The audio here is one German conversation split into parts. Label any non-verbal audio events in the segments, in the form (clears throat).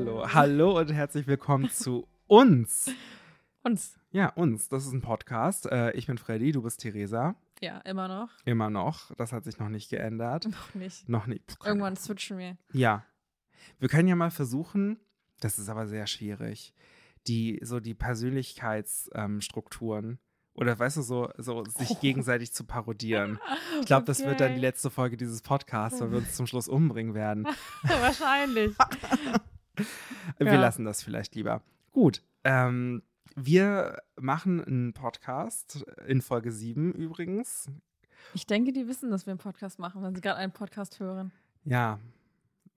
Hallo, (laughs) hallo und herzlich willkommen zu uns. Uns. Ja, uns. Das ist ein Podcast. Äh, ich bin Freddy, du bist Theresa. Ja, immer noch. Immer noch. Das hat sich noch nicht geändert. Noch nicht. Noch nicht. Keine Irgendwann switchen wir. Ja. Wir können ja mal versuchen, das ist aber sehr schwierig, die, so die Persönlichkeitsstrukturen oder weißt du, so, so sich gegenseitig zu parodieren. (laughs) Ich glaube, das wird dann die Okay. letzte Folge dieses Podcasts, weil wir uns zum Schluss umbringen werden. (laughs) Wahrscheinlich. (laughs) Wir Ja. lassen das vielleicht lieber. Gut. Ähm, wir machen einen Podcast in Folge 7 übrigens. Ich denke, die wissen, dass wir einen Podcast machen, wenn sie gerade einen Podcast hören. Ja.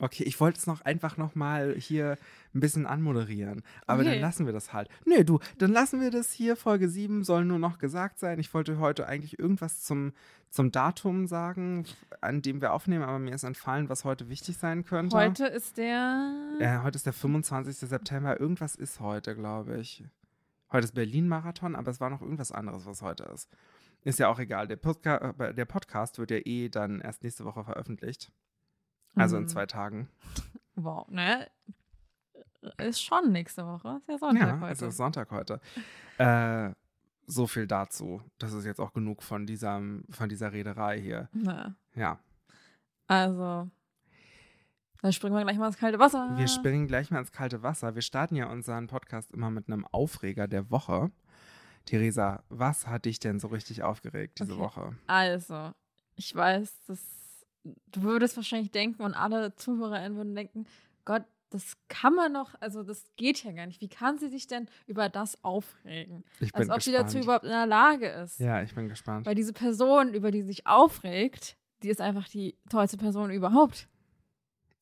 Okay, ich wollte es noch einfach noch mal hier ein bisschen anmoderieren. Aber dann Okay. lassen wir das halt. Nö, du, dann lassen wir das hier. Folge 7 soll nur noch gesagt sein. Ich wollte heute eigentlich irgendwas zum, zum Datum sagen, an dem wir aufnehmen, aber mir ist entfallen, was heute wichtig sein könnte. Heute ist der. Äh, heute ist der 25. September. Irgendwas ist heute, glaube ich. Heute ist Berlin-Marathon, aber es war noch irgendwas anderes, was heute ist. Ist ja auch egal. Der, Podca äh, der Podcast wird ja eh dann erst nächste Woche veröffentlicht. Also in Mhm. zwei Tagen. Wow, ne? Ist schon nächste Woche. Ist ja Sonntag ja, heute. es ist Sonntag heute. Äh, so viel dazu. Das ist jetzt auch genug von, diesem, von dieser Rederei hier. Na, Ja, also. Dann springen wir gleich mal ins kalte Wasser. wir springen gleich mal ins kalte Wasser. Wir starten ja unseren Podcast immer mit einem Aufreger der Woche. Theresa, was hat dich denn so richtig aufgeregt diese Okay. Woche? Also, ich weiß, dass du würdest wahrscheinlich denken und alle ZuhörerInnen würden denken, Gott, das kann man noch, also das geht ja gar nicht. Wie kann sie sich denn über das aufregen? Ich bin Als ob sie dazu gespannt. überhaupt in der Lage ist. Ja, ich bin gespannt. Weil diese Person, über die sie sich aufregt, die ist einfach die tollste Person überhaupt.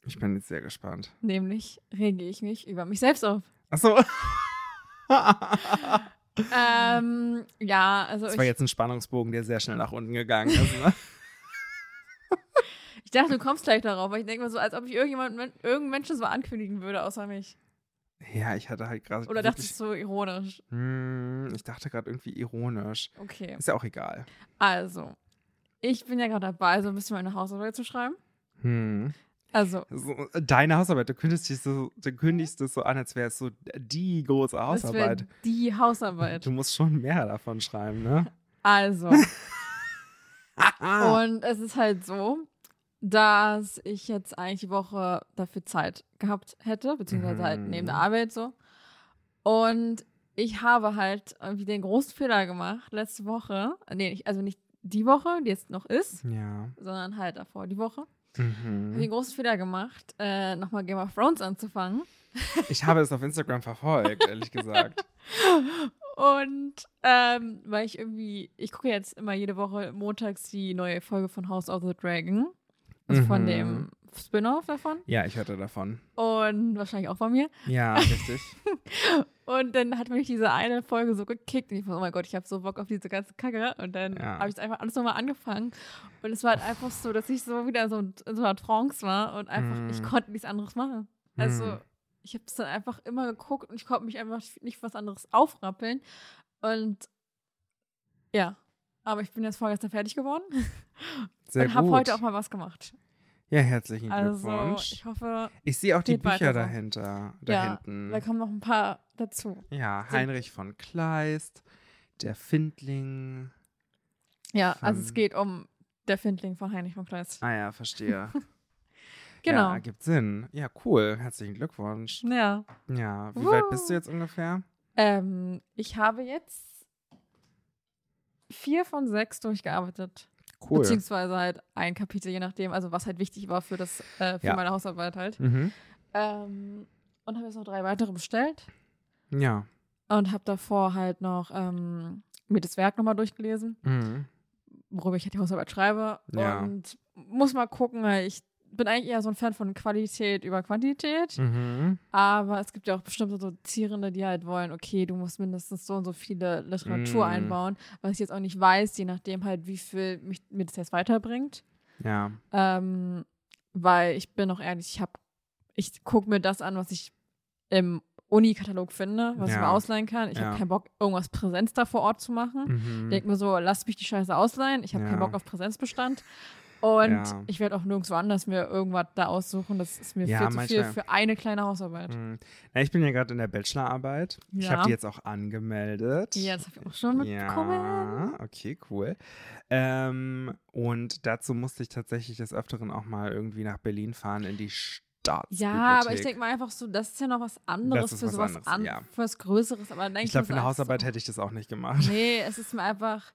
Ich bin jetzt sehr gespannt. Nämlich rege ich mich über mich selbst auf. Achso. (laughs) ähm, ja, also Das war jetzt ein Spannungsbogen, der sehr schnell nach unten gegangen ist. Ne? (laughs) ich dachte, du kommst gleich darauf, weil ich denke mir so, als ob ich irgendjemand, irgendeinen Menschen so ankündigen würde, außer mich. Ja, ich hatte halt gerade. Oder dachtest du so ironisch? Hm, ich dachte gerade irgendwie ironisch. Okay. Ist ja auch egal. Also, ich bin ja gerade dabei, so ein bisschen meine Hausarbeit zu schreiben. Hm. Also, So, deine Hausarbeit, du kündigst, dich so, du kündigst es so an, als wäre es so die große Hausarbeit. die Hausarbeit. Du musst schon mehr davon schreiben, ne? Also, (laughs) und es ist halt so, dass ich jetzt eigentlich die Woche dafür Zeit gehabt hätte, beziehungsweise halt Mhm. neben der Arbeit so. Und ich habe halt irgendwie den großen Fehler gemacht letzte Woche. Nee, also nicht die Woche, die jetzt noch ist, Ja. sondern halt davor die Woche. Habe Mhm. den großen Fehler gemacht, äh, nochmal Game of Thrones anzufangen. Ich habe es auf Instagram verfolgt, ehrlich gesagt. (laughs) Und ähm, weil ich irgendwie, ich gucke jetzt immer jede Woche montags die neue Folge von House of the Dragon. Also von Mhm. dem Spin-off davon. Ja, ich hörte davon. Und wahrscheinlich auch von mir. Ja, (laughs) richtig. Und dann hat mich diese eine Folge so gekickt. Und ich war, oh mein Gott, ich habe so Bock auf diese ganze Kacke. Und dann Ja. habe ich es einfach alles nochmal angefangen. Und es war halt einfach so, dass ich so wieder so in so einer Trance war und einfach, Mhm. ich konnte nichts anderes machen. Also, Mhm. ich habe es dann einfach immer geguckt und ich konnte mich einfach nicht was anderes aufrappeln. Und ja, aber ich bin jetzt vorgestern fertig geworden Sehr und habe heute auch mal was gemacht. ja, herzlichen Also, Glückwunsch. ich hoffe, Ich sehe auch die Bücher dahinter. Da ja, hinten. da kommen noch ein paar dazu. Ja, Heinrich von Kleist, der Findling. Ja, also es geht um der Findling von Heinrich von Kleist. Ah ja, verstehe. (laughs) Genau. Ja, gibt Sinn. Ja, cool. Herzlichen Glückwunsch. Ja. Ja, wie weit bist du jetzt ungefähr? Ähm, ich habe jetzt vier von sechs durchgearbeitet. Cool. Beziehungsweise halt ein Kapitel, je nachdem, also was halt wichtig war für das, äh, für Ja. meine Hausarbeit halt. Mhm. Ähm, und habe jetzt noch drei weitere bestellt Ja. und habe davor halt noch ähm, mir das Werk nochmal durchgelesen, Mhm. worüber ich halt die Hausarbeit schreibe. Ja. Und muss mal gucken, weil ich bin eigentlich eher so ein Fan von Qualität über Quantität. Mhm. Aber es gibt ja auch bestimmte Dozierende, die halt wollen, okay, du musst mindestens so und so viele Literatur Mm. einbauen, was ich jetzt auch nicht weiß, je nachdem halt, wie viel mich, mir das jetzt weiterbringt. Ja. Ähm, weil ich bin auch ehrlich, ich habe, ich gucke mir das an, was ich im Uni-Katalog finde, was ich Ja. mir ausleihen kann. Ich Ja. habe keinen Bock, irgendwas Präsenz da vor Ort zu machen. Mhm. Denk mir so, lass mich die Scheiße ausleihen. Ich habe Ja. keinen Bock auf Präsenzbestand. Und Ja. ich werde auch nirgendwo anders mir irgendwas da aussuchen. Das ist mir Ja, viel zu viel manchmal- für eine kleine Hausarbeit. Hm. Na, ich bin ja gerade in der Bachelorarbeit. Ich Ja. habe die jetzt auch angemeldet. Ja, das habe ich auch schon mitbekommen. Ja, okay, cool. Ähm, und dazu musste ich tatsächlich des Öfteren auch mal irgendwie nach Berlin fahren in die Staatsbibliothek. Ja, aber ich denke mal einfach so, das ist ja noch was anderes für was sowas anderes, an, ja. für was Größeres. Aber dann Ich glaube, für eine Hausarbeit so, hätte ich das auch nicht gemacht. Nee, es ist mir einfach.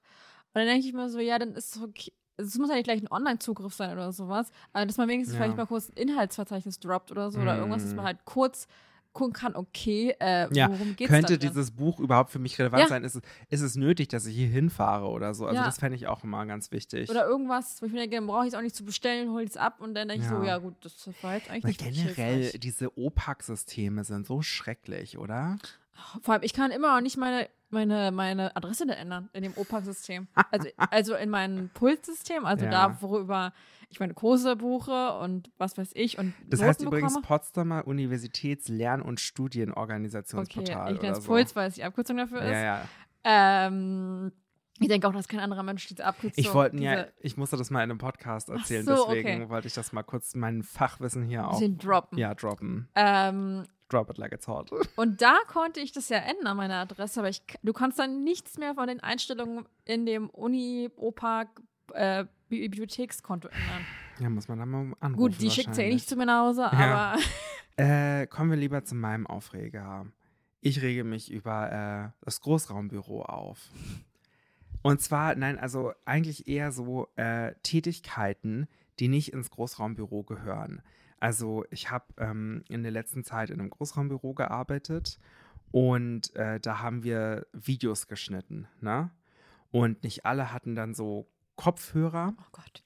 Und dann denke ich mir so, ja, dann ist es okay. Es muss ja nicht gleich ein Online-Zugriff sein oder sowas, aber dass man wenigstens Ja. vielleicht mal kurz ein Inhaltsverzeichnis droppt oder so oder irgendwas, dass man Mm. halt kurz gucken kann, okay, äh, Ja, worum geht's Könnte dieses Buch überhaupt für mich relevant Ja. sein? Ist es, ist es nötig, dass ich hier hinfahre oder so? Also Ja. das fände ich auch immer ganz wichtig. Oder irgendwas, wo ich mir denke, dann brauche ich es auch nicht zu bestellen, hol es ab und dann denke ich so, Ja. gut, das war jetzt eigentlich Weil nicht generell, diese OPAC-Systeme sind so schrecklich, oder? Vor allem, ich kann immer noch nicht meine, meine, meine Adresse da ändern in dem OPAC-System. (laughs) Also, also in meinem Pulssystem, also Ja. da, worüber ich meine Kurse buche und was weiß ich und Das Noten heißt übrigens bekomme. Potsdamer Universitäts Lern- und Studienorganisationsportal Okay, ich nenne es so. Puls, weil es die Abkürzung dafür ist. Ja, ja. Ähm, ich denke auch, dass kein anderer Mensch diese Abkürzung Ich wollte ja, ich musste das mal in einem Podcast erzählen, so, deswegen okay. wollte ich das mal kurz mein Fachwissen hier auch bisschen droppen. ja droppen. Ähm, Drop it like it's hot. (laughs) und da konnte ich das ja ändern, meine Adresse, aber ich, du kannst dann nichts mehr von den Einstellungen in dem Uni-OPAC äh, ändern. Ja, muss man dann mal anrufen. Gut, die schickt ja eh nicht zu mir nach Hause, Ja. aber (laughs) Äh, kommen wir lieber zu meinem Aufreger. Ich rege mich über äh, das Großraumbüro auf. Und zwar, nein, also eigentlich eher so äh, Tätigkeiten, die nicht ins Großraumbüro gehören. Also ich habe ähm, in der letzten Zeit in einem Großraumbüro gearbeitet und äh, da haben wir Videos geschnitten, ne? Und nicht alle hatten dann so Kopfhörer oh Gott.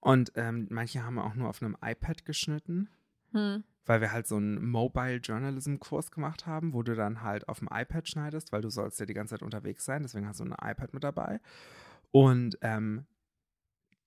und ähm, manche haben auch nur auf einem iPad geschnitten Hm. weil wir halt so einen Mobile Journalism Kurs gemacht haben, wo du dann halt auf dem iPad schneidest, weil du sollst ja die ganze Zeit unterwegs sein, deswegen hast du ein iPad mit dabei. Und ähm,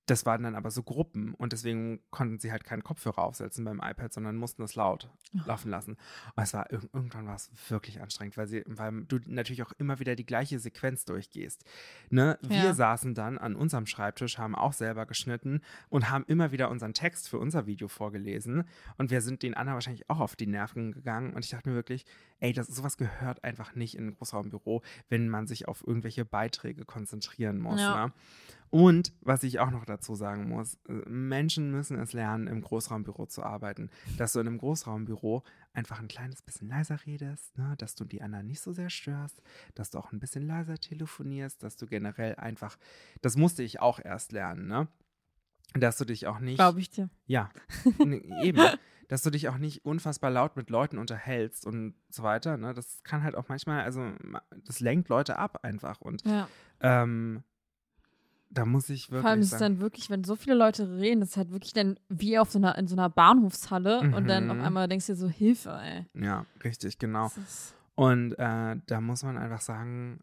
das waren dann aber so Gruppen und deswegen konnten sie halt keinen Kopfhörer aufsetzen beim iPad, sondern mussten es laut Oh. laufen lassen. Und es war irg- irgendwann war es wirklich anstrengend, weil sie, weil du natürlich auch immer wieder die gleiche Sequenz durchgehst. Ne? Wir Ja. saßen dann an unserem Schreibtisch, haben auch selber geschnitten und haben immer wieder unseren Text für unser Video vorgelesen. Und wir sind den anderen wahrscheinlich auch auf die Nerven gegangen. Und ich dachte mir wirklich, ey, das sowas gehört einfach nicht in ein Großraumbüro, wenn man sich auf irgendwelche Beiträge konzentrieren muss. Ja. Ne? Und was ich auch noch dazu sagen muss, äh, Menschen müssen es lernen, im Großraumbüro zu arbeiten. Dass du in einem Großraumbüro einfach ein kleines bisschen leiser redest, ne? dass du die anderen nicht so sehr störst, dass du auch ein bisschen leiser telefonierst, dass du generell einfach, das musste ich auch erst lernen, ne? Dass du dich auch nicht. Glaube ich dir. Ja, (laughs) n- eben. Dass du dich auch nicht unfassbar laut mit Leuten unterhältst und so weiter. Ne? Das kann halt auch manchmal, also das lenkt Leute ab einfach. Und Ja. ähm, da muss ich wirklich Vor allem ist es dann wirklich, wenn so viele Leute reden, das ist halt wirklich dann wie auf so einer, in so einer Bahnhofshalle und dann auf Mhm. einmal denkst du dir so, Hilfe, ey. ja, richtig, genau. Und äh, da muss man einfach sagen,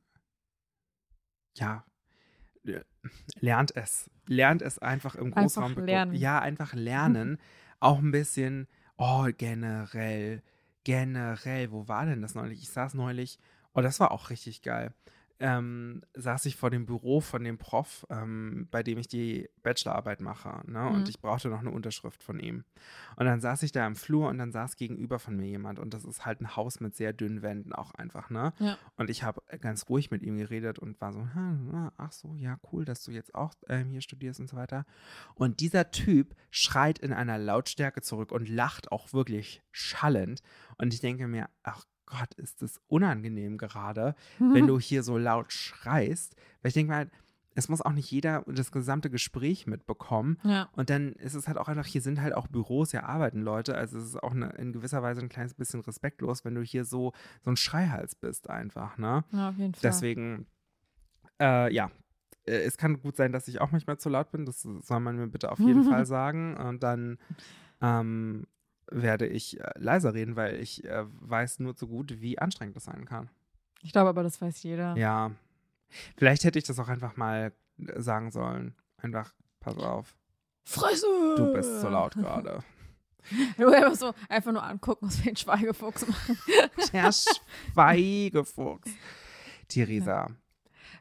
ja, äh, lernt es. Lernt es einfach im Einfach Großraum. lernen. Ja, einfach (laughs) lernen. Auch ein bisschen, oh, generell, generell, wo war denn das neulich? Ich saß neulich, oh, das war auch richtig geil. Ähm, saß ich vor dem Büro von dem Prof, ähm, bei dem ich die Bachelorarbeit mache. Ne? Und Mhm. ich brauchte noch eine Unterschrift von ihm. Und dann saß ich da im Flur und dann saß gegenüber von mir jemand. Und das ist halt ein Haus mit sehr dünnen Wänden auch einfach, ne? Ja. Und ich habe ganz ruhig mit ihm geredet und war so, hm, ach so, ja, cool, dass du jetzt auch ähm, hier studierst und so weiter. Und dieser Typ schreit in einer Lautstärke zurück und lacht auch wirklich schallend. Und ich denke mir, ach Gott, ist das unangenehm gerade, wenn (laughs) du hier so laut schreist. Weil ich denke mal, es muss auch nicht jeder das gesamte Gespräch mitbekommen. ja. Und dann ist es halt auch einfach, hier sind halt auch Büros, hier arbeiten Leute. Also es ist auch eine, in gewisser Weise ein kleines bisschen respektlos, wenn du hier so, so ein Schreihals bist einfach, ne? ja, auf jeden Fall. Deswegen, äh, ja. Äh, Es kann gut sein, dass ich auch manchmal zu laut bin. Das soll man mir bitte auf jeden (laughs) Fall sagen. Und dann ähm, werde ich äh, leiser reden, weil ich äh, weiß nur zu gut, wie anstrengend das sein kann. Ich glaube aber, das weiß jeder. Ja. Vielleicht hätte ich das auch einfach mal äh, sagen sollen. Einfach, pass auf, Fresse! du bist zu laut gerade. (laughs) Du einfach so einfach nur angucken, was wir den Schweigefuchs machen. Der Schweigefuchs. Theresa,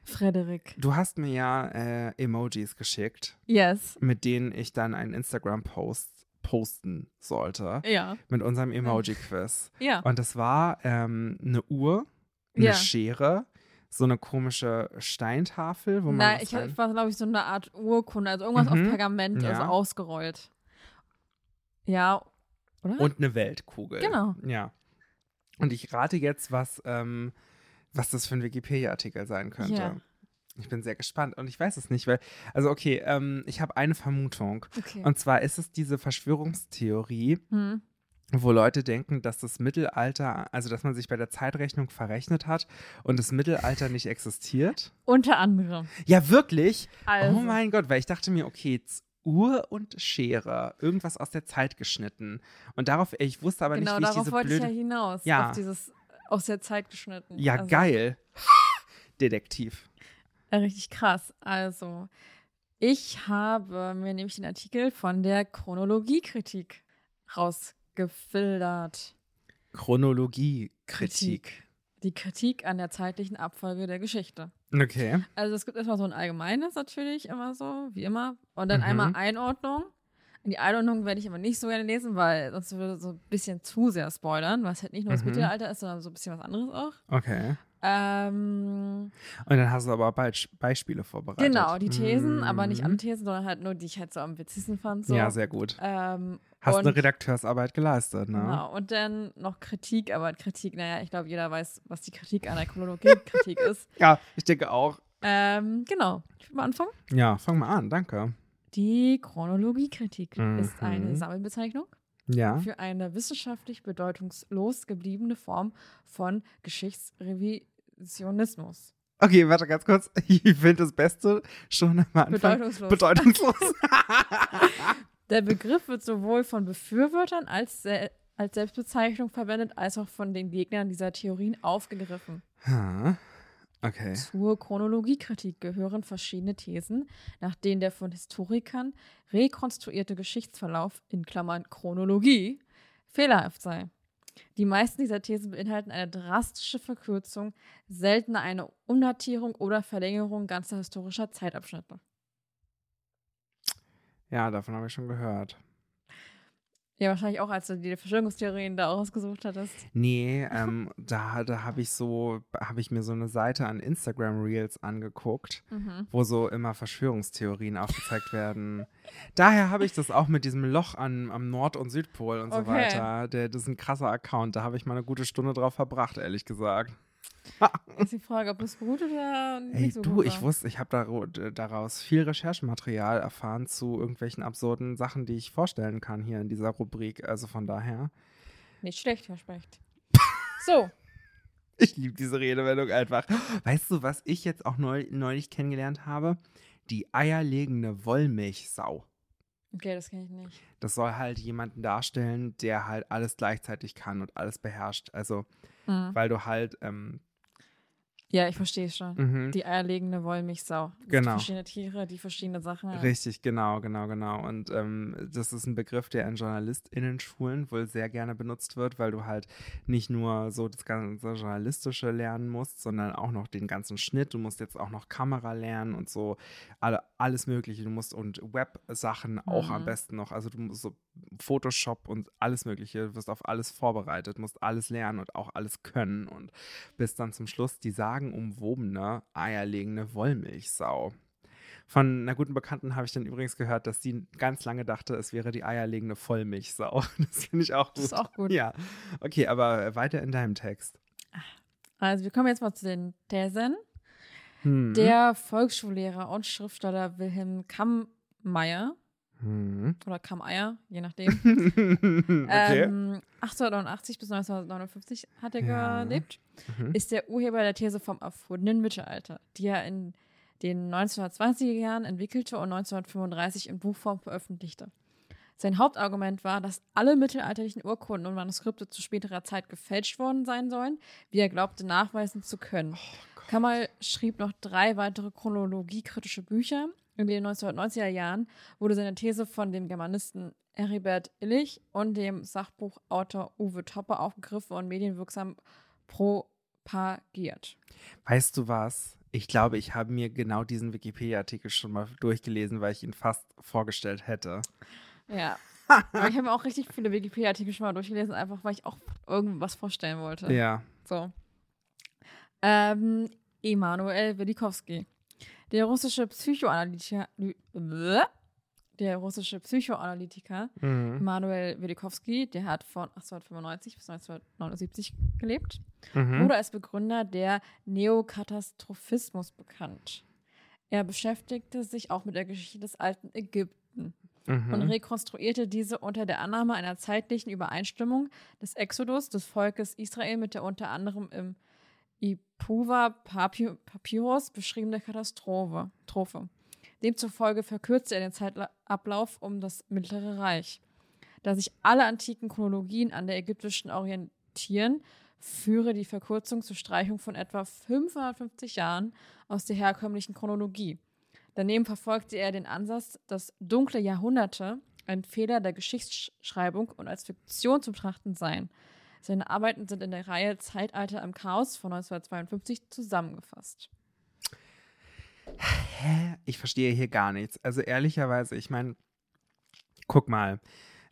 Frederik. Du hast mir ja äh, Emojis geschickt, Yes. mit denen ich dann einen Instagram-Post posten sollte. Ja. Mit unserem Emoji-Quiz. Ja. Und das war ähm, eine Uhr, eine Ja. Schere, so eine komische Steintafel, wo man. Nein, ich rein- war, glaube ich, so eine Art Urkunde, also irgendwas Mhm. auf Pergament, also Ja. ausgerollt. Ja, oder? Und eine Weltkugel. Genau. Ja. Und ich rate jetzt, was, ähm, was das für ein Wikipedia-Artikel sein könnte. Ich bin sehr gespannt und ich weiß es nicht, weil, also okay, ähm, ich habe eine Vermutung. okay. Und zwar ist es diese Verschwörungstheorie, hm. wo Leute denken, dass das Mittelalter, also dass man sich bei der Zeitrechnung verrechnet hat und das Mittelalter nicht existiert. Unter anderem. Ja, wirklich? Also, Oh mein Gott, weil ich dachte mir, okay, jetzt Uhr und Schere, irgendwas aus der Zeit geschnitten. Und darauf, ich wusste aber genau nicht, wie ich darauf diese wollte blöde. ich ja hinaus. Ja. Auf dieses aus der Zeit geschnitten. Ja, also, geil. (laughs) Detektiv. Äh, Richtig krass. Also, ich habe mir nämlich den Artikel von der Chronologiekritik rausgefiltert. Chronologie-Kritik. Die Kritik an der zeitlichen Abfolge der Geschichte. Okay. Also es gibt erstmal so ein allgemeines natürlich immer so, wie immer. Und dann Mhm. einmal Einordnung. Die Einordnung werde ich aber nicht so gerne lesen, weil sonst würde so ein bisschen zu sehr spoilern, was halt nicht nur das Mhm. Mittelalter ist, sondern so ein bisschen was anderes auch. Okay. Ähm, Und dann hast du aber bald Beispiele vorbereitet. genau, die Thesen, aber nicht alle Thesen, sondern halt nur die ich halt so am witzigsten fand. So. Ja, sehr gut. Ähm, Hast und, eine Redakteursarbeit geleistet, ne? Genau, und dann noch Kritik, aber Kritik, naja, ich glaube, jeder weiß, was die Kritik an der Chronologie-Kritik (laughs) ist. Ja, ich denke auch. Ähm, genau, ich will mal anfangen. Ja, fang mal an, danke. Die Chronologiekritik ist Mhm. eine Sammelbezeichnung Ja. für eine wissenschaftlich bedeutungslos gebliebene Form von Geschichtsrevisionismus. Okay, warte ganz kurz. (laughs) Ich finde das Beste schon am Anfang. Bedeutungslos. Bedeutungslos. (laughs) Der Begriff wird sowohl von Befürwortern als, als Selbstbezeichnung verwendet, als auch von den Gegnern dieser Theorien aufgegriffen. Ha. Okay. Zur Chronologiekritik gehören verschiedene Thesen, nach denen der von Historikern rekonstruierte Geschichtsverlauf in Klammern Chronologie fehlerhaft sei. Die meisten dieser Thesen beinhalten eine drastische Verkürzung, seltener eine Umdatierung oder Verlängerung ganzer historischer Zeitabschnitte. Ja, davon habe ich schon gehört. Ja, wahrscheinlich auch, als du die Verschwörungstheorien da ausgesucht hattest. Nee, (laughs) ähm, da, da habe ich so, habe ich mir so eine Seite an Instagram Reels angeguckt, Mhm. wo so immer Verschwörungstheorien aufgezeigt werden. Daher habe ich das auch mit diesem Loch an, am Nord- und Südpol und so Okay. weiter. Der, das ist ein krasser Account. Da habe ich mal eine gute Stunde drauf verbracht, ehrlich gesagt. (laughs) Ist die Frage, ob es gut oder nicht Ey, so du, gut ich wusste, ich habe daraus viel Recherchematerial erfahren zu irgendwelchen absurden Sachen, die ich vorstellen kann hier in dieser Rubrik. Also von daher. Nicht schlecht, Herr Specht. (laughs) So, Ich liebe diese Redewendung einfach. Weißt du, was ich jetzt auch neu, neulich kennengelernt habe? Die eierlegende Wollmilchsau. Okay, das kenne ich nicht. Das soll halt jemanden darstellen, der halt alles gleichzeitig kann und alles beherrscht. Also, Mhm. weil du halt, ähm, Ja, ich verstehe schon. mhm. Die eierlegende Wollmilchsau. Genau. Verschiedene Tiere, die verschiedene Sachen. haben. Richtig, genau, genau, genau. Und ähm, das ist ein Begriff, der in JournalistInnen-Schulen wohl sehr gerne benutzt wird, weil du halt nicht nur so das ganze Journalistische lernen musst, sondern auch noch den ganzen Schnitt. Du musst jetzt auch noch Kamera lernen und so alle, alles Mögliche. Du musst und Web-Sachen auch am Mhm. besten noch. Also du musst so Photoshop und alles Mögliche, du wirst auf alles vorbereitet, musst alles lernen und auch alles können und bis dann zum Schluss die sagenumwobene, eierlegende Wollmilchsau. Von einer guten Bekannten habe ich dann übrigens gehört, dass sie ganz lange dachte, es wäre die eierlegende Vollmilchsau. (laughs) Das finde ich auch gut. Das ist auch gut. Ja. Okay, aber weiter in deinem Text. Also, wir kommen jetzt mal zu den Thesen. Hm. Der Volksschullehrer und Schriftsteller Wilhelm Kammeyer Hm. oder Kammeyer, je nachdem, (laughs) okay. ähm, 1889 bis 1959 hat er Ja. gelebt, Mhm. ist der Urheber der These vom erfundenen Mittelalter, die er in den 1920er Jahren entwickelte und 1935 in Buchform veröffentlichte. Sein Hauptargument war, dass alle mittelalterlichen Urkunden und Manuskripte zu späterer Zeit gefälscht worden sein sollen, wie er glaubte nachweisen zu können. Kamal schrieb noch drei weitere chronologiekritische Bücher. In den 1990er Jahren wurde seine These von dem Germanisten Heribert Illich und dem Sachbuchautor Uwe Toppe aufgegriffen und medienwirksam propagiert. Weißt du was? Ich glaube, ich habe mir genau diesen Wikipedia-Artikel schon mal durchgelesen, weil ich ihn fast vorgestellt hätte. Ja. (laughs) Aber ich habe mir auch richtig viele Wikipedia-Artikel schon mal durchgelesen, einfach weil ich auch irgendwas vorstellen wollte. Ja. So. Ähm, Emanuel Welikowski. Der russische Psychoanalytiker, der russische Psychoanalytiker Mhm. Emanuel Welikowski, der hat von 1895 bis 1979 gelebt, Mhm. wurde als Begründer der Neokatastrophismus bekannt. Er beschäftigte sich auch mit der Geschichte des alten Ägypten und Mhm. rekonstruierte diese unter der Annahme einer zeitlichen Übereinstimmung des Exodus des Volkes Israel mit der unter anderem im Ipuva Papi- Papyrus beschriebene Katastrophe. Trophe. Demzufolge verkürzte er den Zeitablauf um das Mittlere Reich. Da sich alle antiken Chronologien an der ägyptischen orientieren, führe die Verkürzung zur Streichung von etwa 550 Jahren aus der herkömmlichen Chronologie. Daneben verfolgte er den Ansatz, dass dunkle Jahrhunderte ein Fehler der Geschichtsschreibung und als Fiktion zu betrachten seien. Seine Arbeiten sind in der Reihe Zeitalter im Chaos von 1952 zusammengefasst. Hä? Ich verstehe hier gar nichts. Also ehrlicherweise, ich meine, guck mal.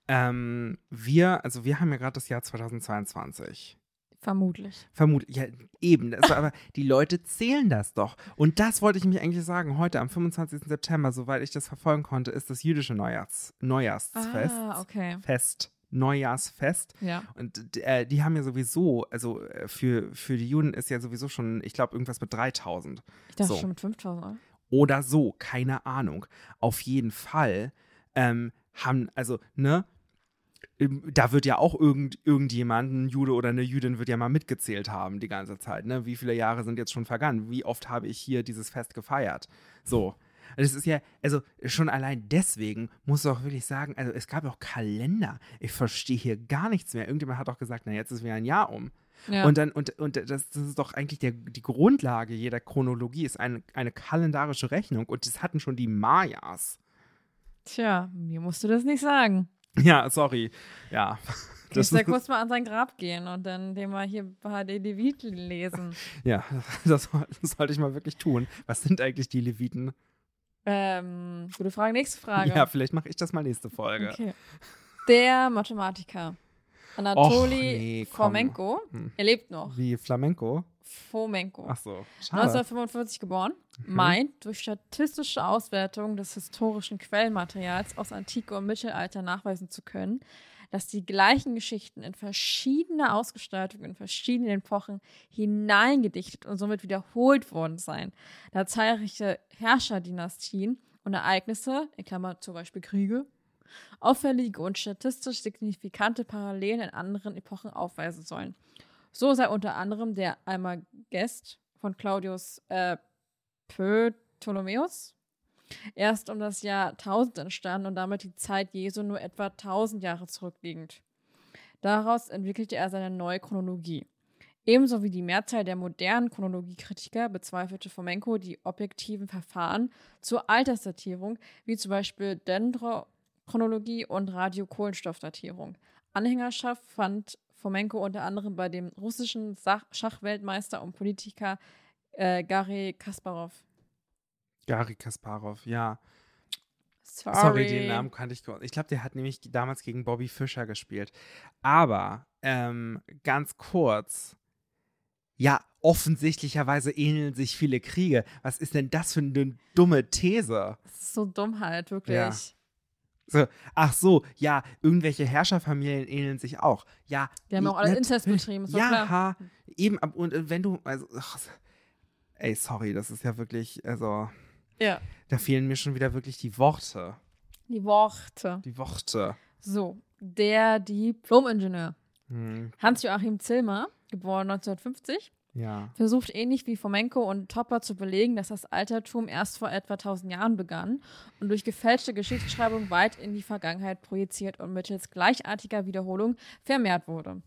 Ähm, wir, also wir haben ja gerade das Jahr 2022. Vermutlich. Vermutlich, ja, eben. Das, aber die Leute zählen das doch. Und das wollte ich mich eigentlich sagen. Heute, am 25. September, soweit ich das verfolgen konnte, ist das jüdische Neujahrs, Neujahrsfest. Ah, okay. Fest. Neujahrsfest. Ja. Und äh, die haben ja sowieso, also äh, für, für die Juden ist ja sowieso schon, ich glaube, irgendwas mit 3000. Ich dachte So. schon mit 5000. oder? Oder so, keine Ahnung. Auf jeden Fall ähm, haben, also, ne, da wird ja auch irgend, irgendjemand, ein Jude oder eine Jüdin, wird ja mal mitgezählt haben die ganze Zeit. Ne? Wie viele Jahre sind jetzt schon vergangen? Wie oft habe ich hier dieses Fest gefeiert? So. Das ist ja, also schon allein deswegen muss ich auch wirklich sagen, also es gab auch Kalender. Ich verstehe hier gar nichts mehr. Irgendjemand hat auch gesagt, na jetzt ist wieder ein Jahr um. Ja. Und dann, und, und das, das ist doch eigentlich der, die Grundlage jeder Chronologie, ist eine, eine kalendarische Rechnung. Und das hatten schon die Mayas. Tja, mir musst du das nicht sagen. Ja, sorry. Ja. (laughs) Das Das ja kurz mal an sein Grab gehen und dann dem mal hier den Leviten lesen. ja, (laughs) das, das sollte ich mal wirklich tun. Was sind eigentlich die Leviten? Ähm, gute Frage. Nächste Frage. Ja, vielleicht mache ich das mal nächste Folge. Okay. Der Mathematiker Anatoli nee. Fomenko, Hm. er lebt noch. Wie Flamenco? Fomenko. Ach so. Schade. 1945 geboren, Mhm. meint, durch statistische Auswertung des historischen Quellenmaterials aus Antike und Mittelalter nachweisen zu können, dass die gleichen Geschichten in verschiedene Ausgestaltungen in verschiedenen Epochen hineingedichtet und somit wiederholt worden seien, da zahlreiche Herrscherdynastien und Ereignisse, in Klammern zum Beispiel Kriege, auffällige und statistisch signifikante Parallelen in anderen Epochen aufweisen sollen. So sei unter anderem der Almagest von Claudius äh, Ptolemaeus erst um das Jahr 1000 entstanden und damit die Zeit Jesu nur etwa 1000 Jahre zurückliegend. Daraus entwickelte er seine neue Chronologie. Ebenso wie die Mehrzahl der modernen Chronologiekritiker bezweifelte Fomenko die objektiven Verfahren zur Altersdatierung, wie zum Beispiel Dendrochronologie und Radiokohlenstoffdatierung. Anhängerschaft fand Fomenko unter anderem bei dem russischen Schachweltmeister und Politiker äh, Garry Kasparov. Gary Kasparov, ja. Sorry. Sorry, den Namen kannte ich. Ich glaube, der hat nämlich damals gegen Bobby Fischer gespielt. Aber ähm, ganz kurz. Ja, offensichtlicherweise ähneln sich viele Kriege. Was ist denn das für eine dumme These? Das ist so dumm halt, wirklich. Ja. So, ach so, ja, irgendwelche Herrscherfamilien ähneln sich auch. Ja, Die haben auch alle Inzest betrieben, ist Ja, klar. ha, eben, und äh, wenn du, also, ach, ey, sorry, das ist ja wirklich, also, Ja. da fehlen mir schon wieder wirklich die Worte. Die Worte. Die Worte. So, der Diplom-Ingenieur Hm, Hans-Joachim Zillmer, geboren 1950, ja. versucht ähnlich wie Fomenko und Topper zu belegen, dass das Altertum erst vor etwa 1000 Jahren begann und durch gefälschte Geschichtsschreibung weit in die Vergangenheit projiziert und mittels gleichartiger Wiederholung vermehrt wurde.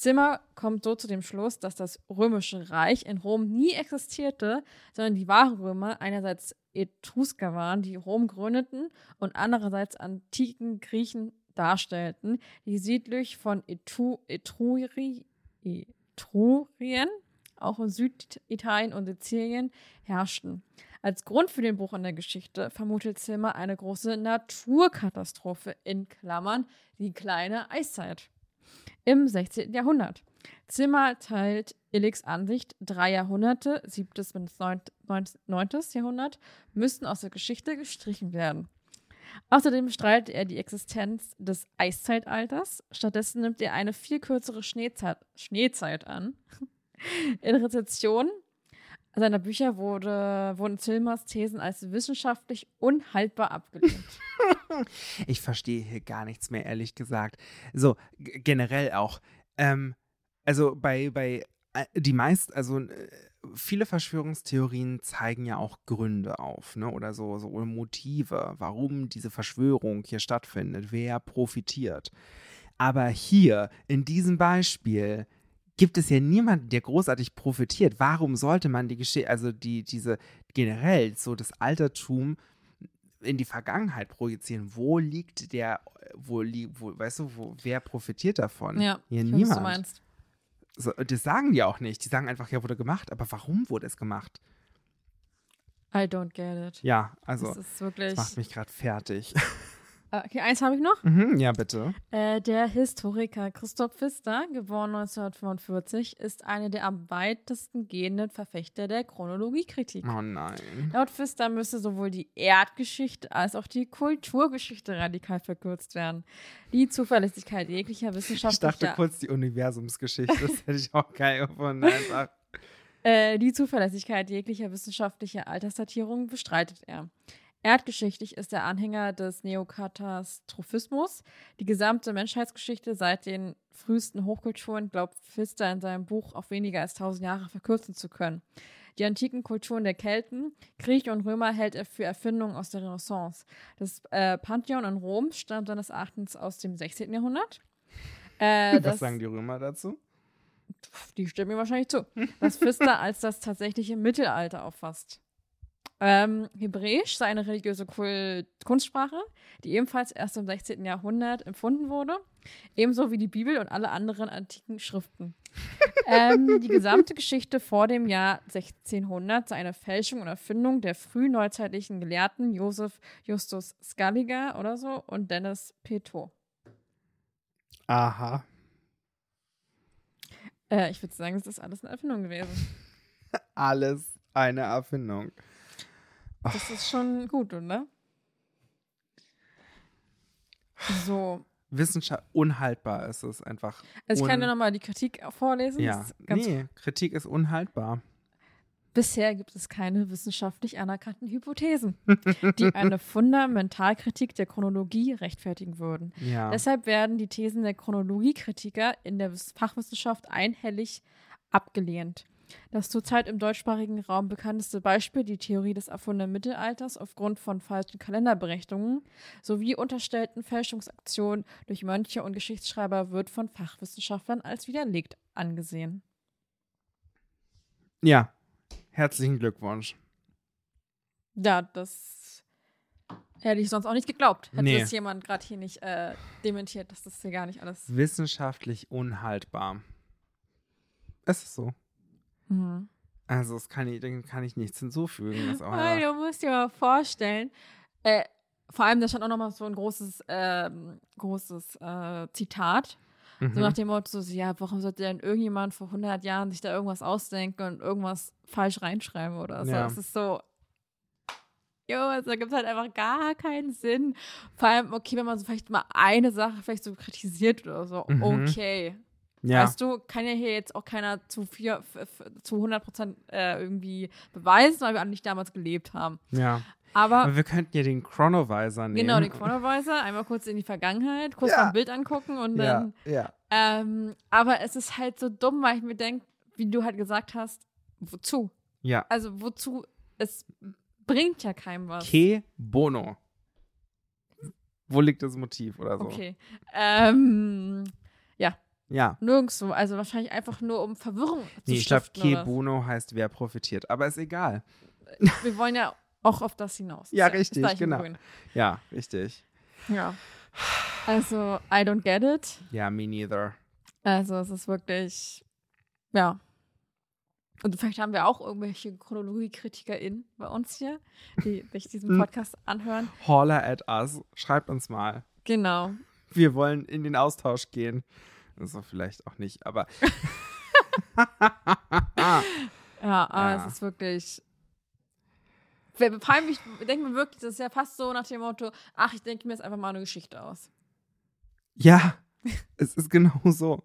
Zimmer kommt so zu dem Schluss, dass das römische Reich in Rom nie existierte, sondern die wahren Römer einerseits Etrusker waren, die Rom gründeten und andererseits antiken Griechen darstellten, die südlich von Etu, Etruri, Etrurien auch in Süditalien und Sizilien herrschten. Als Grund für den Bruch in der Geschichte vermutet Zimmer eine große Naturkatastrophe in Klammern die kleine Eiszeit im 16. Jahrhundert. Zimmer teilt Illigs Ansicht, drei Jahrhunderte, 7. bis 9. Jahrhundert, müssten aus der Geschichte gestrichen werden. Außerdem streitet er die Existenz des Eiszeitalters. Stattdessen nimmt er eine viel kürzere Schneezeit, Schneezeit an. (laughs) In Rezeption seiner Bücher wurde, wurden Zilmers Thesen als wissenschaftlich unhaltbar abgelehnt. (laughs) ich verstehe hier gar nichts mehr, ehrlich gesagt. So, generell auch. Ähm, also bei, bei äh, die meist, also äh, viele Verschwörungstheorien zeigen ja auch Gründe auf, ne? Oder so, so Motive, warum diese Verschwörung hier stattfindet, wer profitiert. Aber hier, in diesem Beispiel, gibt es ja niemanden, der großartig profitiert. Warum sollte man die Geschichte, also die, diese generell so das Altertum in die Vergangenheit projizieren? Wo liegt der, wo liegt, wo, weißt du, wo, wer profitiert davon? Ja, Hier ich weiß, niemand. was du meinst. So, das sagen die auch nicht. Die sagen einfach, ja, wurde gemacht. Aber warum wurde es gemacht? I don't get it. Ja, also, das ist wirklich. das macht mich gerade fertig. (laughs) Okay, eins habe ich noch. mhm, ja, bitte. Äh, der Historiker Christoph Pfister, geboren 1945, ist einer der am weitesten gehenden Verfechter der Chronologiekritik. Oh nein. Laut Pfister müsse sowohl die Erdgeschichte als auch die Kulturgeschichte radikal verkürzt werden. Die Zuverlässigkeit jeglicher Ich wissenschaftlicher dachte kurz die Universumsgeschichte. Das hätte ich auch geil gefunden. Einfach. Äh, die Zuverlässigkeit jeglicher wissenschaftlicher Altersdatierung bestreitet er. Erdgeschichtlich ist er Anhänger des Neokatastrophismus. Die gesamte Menschheitsgeschichte seit den frühesten Hochkulturen glaubt Pfister in seinem Buch auf weniger als 1000 Jahre verkürzen zu können. Die antiken Kulturen der Kelten, Griechen und Römer hält er für Erfindungen aus der Renaissance. Das äh, Pantheon in Rom stammt seines Erachtens aus dem 16. Jahrhundert. Äh, (laughs) Was das- sagen die Römer dazu? die stimmen mir wahrscheinlich zu, (laughs) was Pfister als das tatsächliche Mittelalter auffasst. Ähm, Hebräisch sei eine religiöse Kunstsprache, die ebenfalls erst im 16. Jahrhundert empfunden wurde, ebenso wie die Bibel und alle anderen antiken Schriften. (laughs) ähm, die gesamte Geschichte vor dem Jahr 1600 sei eine Fälschung und Erfindung der frühneuzeitlichen Gelehrten Joseph Justus Scaliger oder so und Dennis Peto. Aha. Äh, ich würde sagen, das ist alles eine Erfindung gewesen. (laughs) Alles eine Erfindung. Das ist schon gut, oder? So. Wissenschaft unhaltbar ist es einfach. Also ich kann dir nochmal die Kritik vorlesen. Ja, nee, Kritik ist unhaltbar. Bisher gibt es keine wissenschaftlich anerkannten Hypothesen, die eine (laughs) Fundamentalkritik der Chronologie rechtfertigen würden. Ja. Deshalb werden die Thesen der Chronologiekritiker in der Wiss- Fachwissenschaft einhellig abgelehnt. Das zurzeit im deutschsprachigen Raum bekannteste Beispiel, die Theorie des erfundenen Mittelalters aufgrund von falschen Kalenderberechnungen sowie unterstellten Fälschungsaktionen durch Mönche und Geschichtsschreiber, wird von Fachwissenschaftlern als widerlegt angesehen. ja. Herzlichen Glückwunsch. Ja, das hätte ich sonst auch nicht geglaubt. Hätte Nee. das jemand gerade hier nicht äh, dementiert, dass das hier gar nicht alles. Wissenschaftlich unhaltbar. Es ist so. Mhm. Also, es kann ich, dem kann ich nichts hinzufügen. Das Weil du musst dir mal vorstellen, äh, vor allem, da stand auch nochmal so ein großes, ähm, großes äh, Zitat. So mhm. nach dem Motto, so, ja, warum sollte denn irgendjemand vor 100 Jahren sich da irgendwas ausdenken und irgendwas falsch reinschreiben oder so? Ja. Es ist so, jo, also da gibt es halt einfach gar keinen Sinn. Vor allem, okay, wenn man so vielleicht mal eine Sache vielleicht so kritisiert oder so, Mhm. okay. Ja. Weißt du, kann ja hier jetzt auch keiner zu, vier, zu 100 Prozent äh, irgendwie beweisen, weil wir alle nicht damals gelebt haben. ja. Aber Aber wir könnten ja den Chronovisor nehmen. genau, den Chronovisor, einmal kurz in die Vergangenheit, kurz Ja. ein Bild angucken und dann Ja, ja. ähm, aber es ist halt so dumm, weil ich mir denke, wie du halt gesagt hast, wozu? Ja. Also wozu? Es bringt ja keinem was. Ke Bono. Wo liegt das Motiv oder so? Okay. Ähm, Ja. Nirgendwo. Also wahrscheinlich einfach nur um Verwirrung zu Nee, ich glaube. Ke. Bono heißt, wer profitiert. Aber ist egal. Wir wollen ja auch auf das hinaus. Ja, Ist richtig, genau. Ja, richtig. Ja. Also, I don't get it. Ja, me neither. Also, es ist wirklich, ja. Und vielleicht haben wir auch irgendwelche ChronologiekritikerInnen bei uns hier, die (laughs) sich diesen. Podcast anhören. Holler at us. Schreibt uns mal. Genau. Wir wollen in den Austausch gehen. Also vielleicht auch nicht, aber. (laughs) (laughs) Ja, aber Ja. es ist wirklich. Vor allem, ich denke mir wirklich, das ist ja fast so nach dem Motto: Ach, ich denke mir jetzt einfach mal eine Geschichte aus. ja, es ist genau so.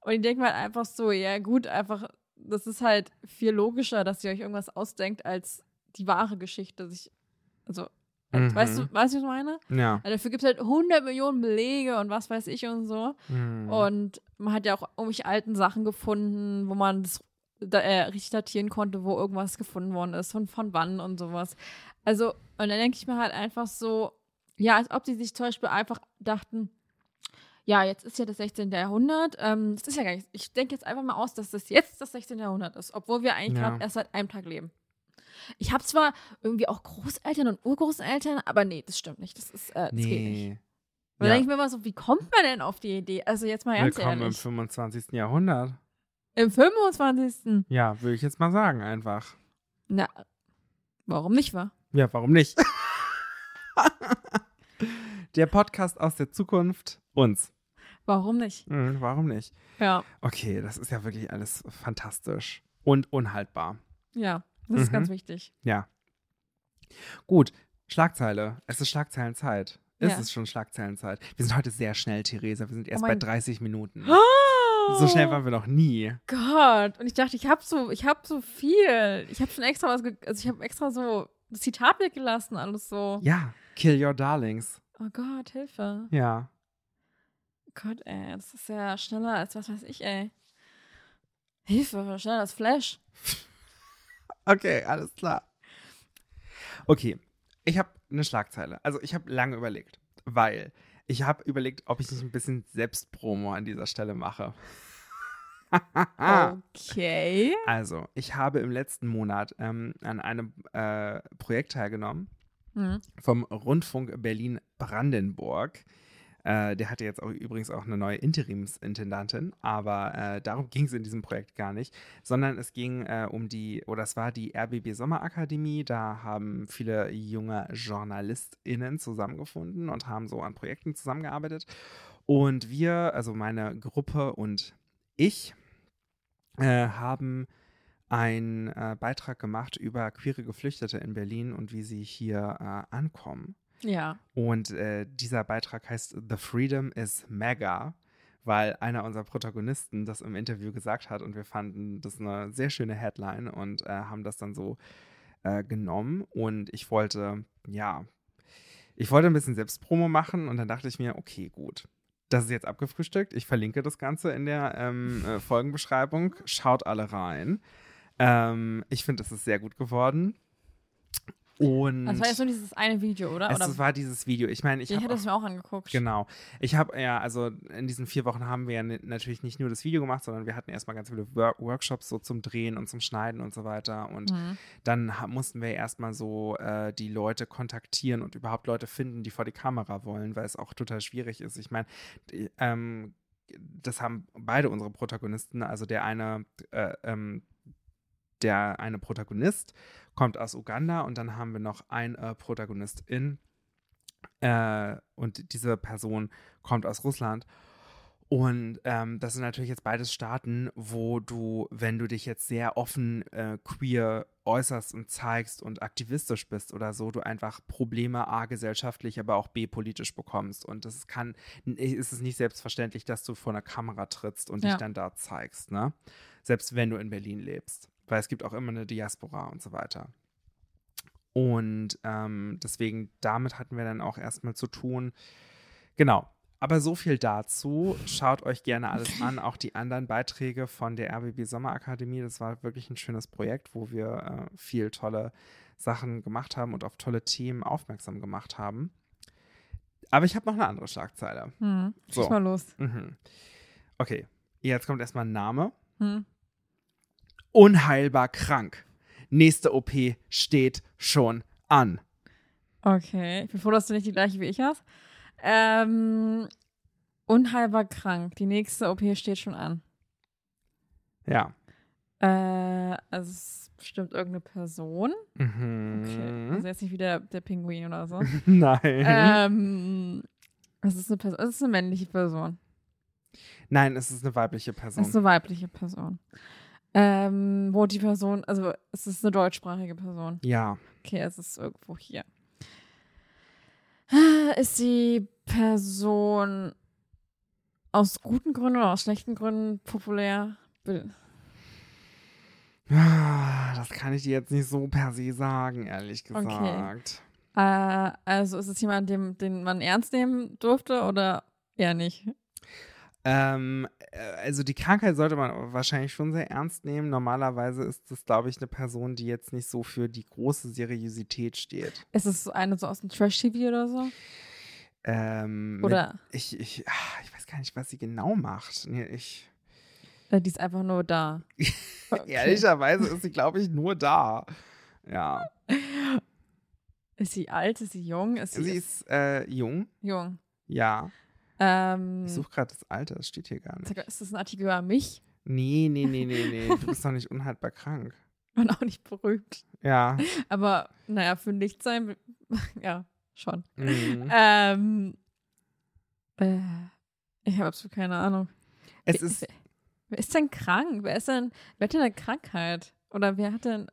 Und ich denke mir halt einfach so: Ja, gut, einfach, das ist halt viel logischer, dass ihr euch irgendwas ausdenkt, als die wahre Geschichte sich. Also, Mhm. weißt du, weißt du, was ich meine? Ja. Also dafür gibt es halt 100 Millionen Belege und was weiß ich und so. Mhm. Und man hat ja auch irgendwelche alten Sachen gefunden, wo man das da, äh, richtig datieren konnte, wo irgendwas gefunden worden ist und von wann und sowas. Also, und dann denke ich mir halt einfach so, ja, als ob die sich zum Beispiel einfach dachten, ja, jetzt ist ja das 16. Jahrhundert. Ähm, das ist ja gar nicht. Ich denke jetzt einfach mal aus, dass das jetzt das 16. Jahrhundert ist, obwohl wir eigentlich Ja. gerade erst seit einem Tag leben. Ich habe zwar irgendwie auch Großeltern und Urgroßeltern, aber nee, das stimmt nicht. Das ist, äh, das geht nicht. nee. Und Ja. denke ich mir immer so, wie kommt man denn auf die Idee? Also jetzt mal ganz Willkommen im ehrlich. 25. Jahrhundert. Im 25. Ja, würde ich jetzt mal sagen, einfach. Na, warum nicht, wa? Ja, warum nicht? (laughs) der Podcast aus der Zukunft, uns. Warum nicht? Hm, warum nicht? Ja, Okay, das ist ja wirklich alles fantastisch und unhaltbar. ja, das ist Mhm. ganz wichtig. Ja. Gut, Schlagzeile. Es ist Schlagzeilenzeit. Es Ja. ist schon Schlagzeilenzeit. Wir sind heute sehr schnell, Theresa. Wir sind erst Oh bei mein- 30 Minuten. Oh, So schnell waren wir noch nie. Gott. Und ich dachte, ich habe so, ich habe so viel. Ich habe schon extra was, ge also ich habe extra so das Zitat weggelassen, alles so. Ja, kill your darlings. Oh Gott, Hilfe. Ja. Gott, ey, das ist ja schneller als was weiß ich, ey. Hilfe, schneller als Flash. (laughs) Okay, alles klar. Okay, ich habe eine Schlagzeile. Also ich habe lange überlegt, weil ich habe überlegt, ob ich nicht ein bisschen Selbstpromo an dieser Stelle mache. (laughs) Okay. Also, ich habe im letzten Monat ähm, an einem äh, Projekt teilgenommen Hm. vom Rundfunk Berlin-Brandenburg. Äh, der hatte jetzt auch übrigens auch eine neue Interimsintendantin, aber äh, darum ging es in diesem Projekt gar nicht, sondern es ging äh, um die, oder es war die RBB Sommerakademie. Da haben viele junge JournalistInnen zusammengefunden und haben so an Projekten zusammengearbeitet. Und wir, also meine Gruppe und ich, äh, haben einen äh, Beitrag gemacht über queere Geflüchtete in Berlin und wie sie hier äh, ankommen. Ja. Und äh, dieser Beitrag heißt The Freedom is Mega, weil einer unserer Protagonisten das im Interview gesagt hat und wir fanden das eine sehr schöne Headline und äh, haben das dann so äh, genommen. Und ich wollte, ja, ich wollte ein bisschen Selbstpromo machen und dann dachte ich mir, okay, gut. Das ist jetzt abgefrühstückt. Ich verlinke das Ganze in der ähm, äh, Folgenbeschreibung. Schaut alle rein. Ähm, ich finde, es ist sehr gut geworden. Und Das war jetzt nur dieses eine Video, oder? es oder war dieses Video. Ich meine, ich, ich habe hätte es mir auch angeguckt. Genau. Ich habe ja, also in diesen vier Wochen haben wir ja natürlich nicht nur das Video gemacht, sondern wir hatten erstmal ganz viele Wor Workshops so zum Drehen und zum Schneiden und so weiter. Und Mhm. dann mussten wir erstmal so äh, die Leute kontaktieren und überhaupt Leute finden, die vor die Kamera wollen, weil es auch total schwierig ist. Ich meine, ähm, das haben beide unsere Protagonisten, also der eine, äh, ähm, der eine Protagonist kommt aus Uganda und dann haben wir noch ein äh, Protagonistin äh, und diese Person kommt aus Russland. Und ähm, das sind natürlich jetzt beides Staaten, wo du, wenn du dich jetzt sehr offen äh, queer äußerst und zeigst und aktivistisch bist oder so, du einfach Probleme A gesellschaftlich, aber auch B politisch bekommst. Und das kann, ist es nicht selbstverständlich, dass du vor einer Kamera trittst und Ja. dich dann da zeigst, ne? Selbst wenn du in Berlin lebst. Weil es gibt auch immer eine Diaspora und so weiter. Und ähm, deswegen, damit hatten wir dann auch erstmal zu tun. Genau. Aber so viel dazu. Schaut euch gerne alles an. Auch die anderen Beiträge von der RBB Sommerakademie. Das war wirklich ein schönes Projekt, wo wir äh, viel tolle Sachen gemacht haben und auf tolle Themen aufmerksam gemacht haben. Aber ich habe noch eine andere Schlagzeile. Hm. So. Mal los. Mhm. Okay, jetzt kommt erstmal ein Name. Hm. Unheilbar krank. Nächste OP steht schon an. Okay, ich bin froh, dass du nicht die gleiche wie ich hast. Ähm, unheilbar krank. Die nächste OP steht schon an. Ja. Äh, also es ist bestimmt irgendeine Person. Mhm. Okay. Also jetzt nicht wieder der Pinguin oder so. (laughs) Nein. ähm, es ist eine Person, es ist eine männliche Person. Nein, es ist eine weibliche Es Person. ist eine weibliche Person. Ähm, wo die Person, also es ist eine deutschsprachige Person. ja. Okay, es ist irgendwo hier. Ist die Person aus guten Gründen oder aus schlechten Gründen populär? Ah, Das kann ich dir jetzt nicht so per se sagen, ehrlich Okay. gesagt. Äh, also ist es jemand, den, den man ernst nehmen durfte oder eher nicht? Ähm, äh, also die Krankheit sollte man wahrscheinlich schon sehr ernst nehmen. Normalerweise ist das, glaube ich, eine Person, die jetzt nicht so für die große Seriosität steht. Ist es eine so aus dem Trash-TV oder so? Ähm, mit- Oder ich, ich, ah, ich weiß gar nicht, was sie genau macht. Nee, ich, äh, die ist einfach nur da? (laughs) Okay. Ehrlicherweise ist sie, glaube ich, nur da. Ja. Ist sie alt? Ist sie jung? Ist sie, Sie ist äh, jung. jung? Ja. Ähm, Ich suche gerade das Alter, das steht hier gar nicht. ist das ein Artikel über mich? Nee, nee, nee, nee, (laughs) nee. Du bist doch nicht unhaltbar krank. Und auch nicht berühmt. Ja. (laughs) Aber naja, für nicht sein, (laughs) ja, schon. Mhm. Ähm, äh, ich habe absolut keine Ahnung. Es wer, ist, wer, wer ist denn krank? Wer ist denn, wer hat denn eine Krankheit? Oder wer hat denn,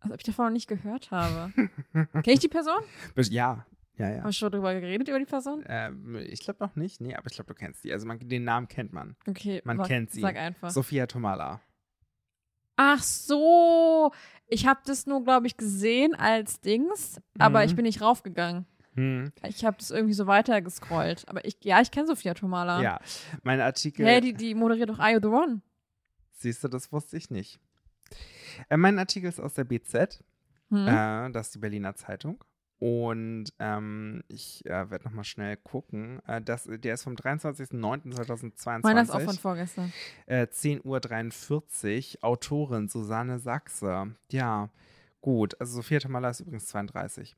als ob ich davon noch nicht gehört habe. Kenn ich die Person? ja, ja, ja. Haben wir schon drüber geredet, über die Person? Ähm, ich glaube noch nicht, nee, aber ich glaube, du kennst die. Also man, den Namen kennt man. Okay, Man wa- kennt sie. Sag einfach. Sophia Tomala. Ach so, ich habe das nur, glaube ich, gesehen als Dings, aber Mhm. ich bin nicht raufgegangen. Hm. Ich habe das irgendwie so weiter gescrollt. Aber ich, ja, ich kenne Sophia Tomala. Ja, mein Artikel. Hey, die, die moderiert doch You The One? Siehst du, das wusste ich nicht. Äh, mein Artikel ist aus der BZ, Hm? äh, das ist die Berliner Zeitung. Und ähm, ich äh, werde nochmal schnell gucken. Äh, das, der ist vom 23.09.2022. Meiner ist auch von vorgestern. äh, 10.43 Uhr, Autorin Susanne Sachse. Ja, gut. Also Sophia Tomala ist übrigens 32.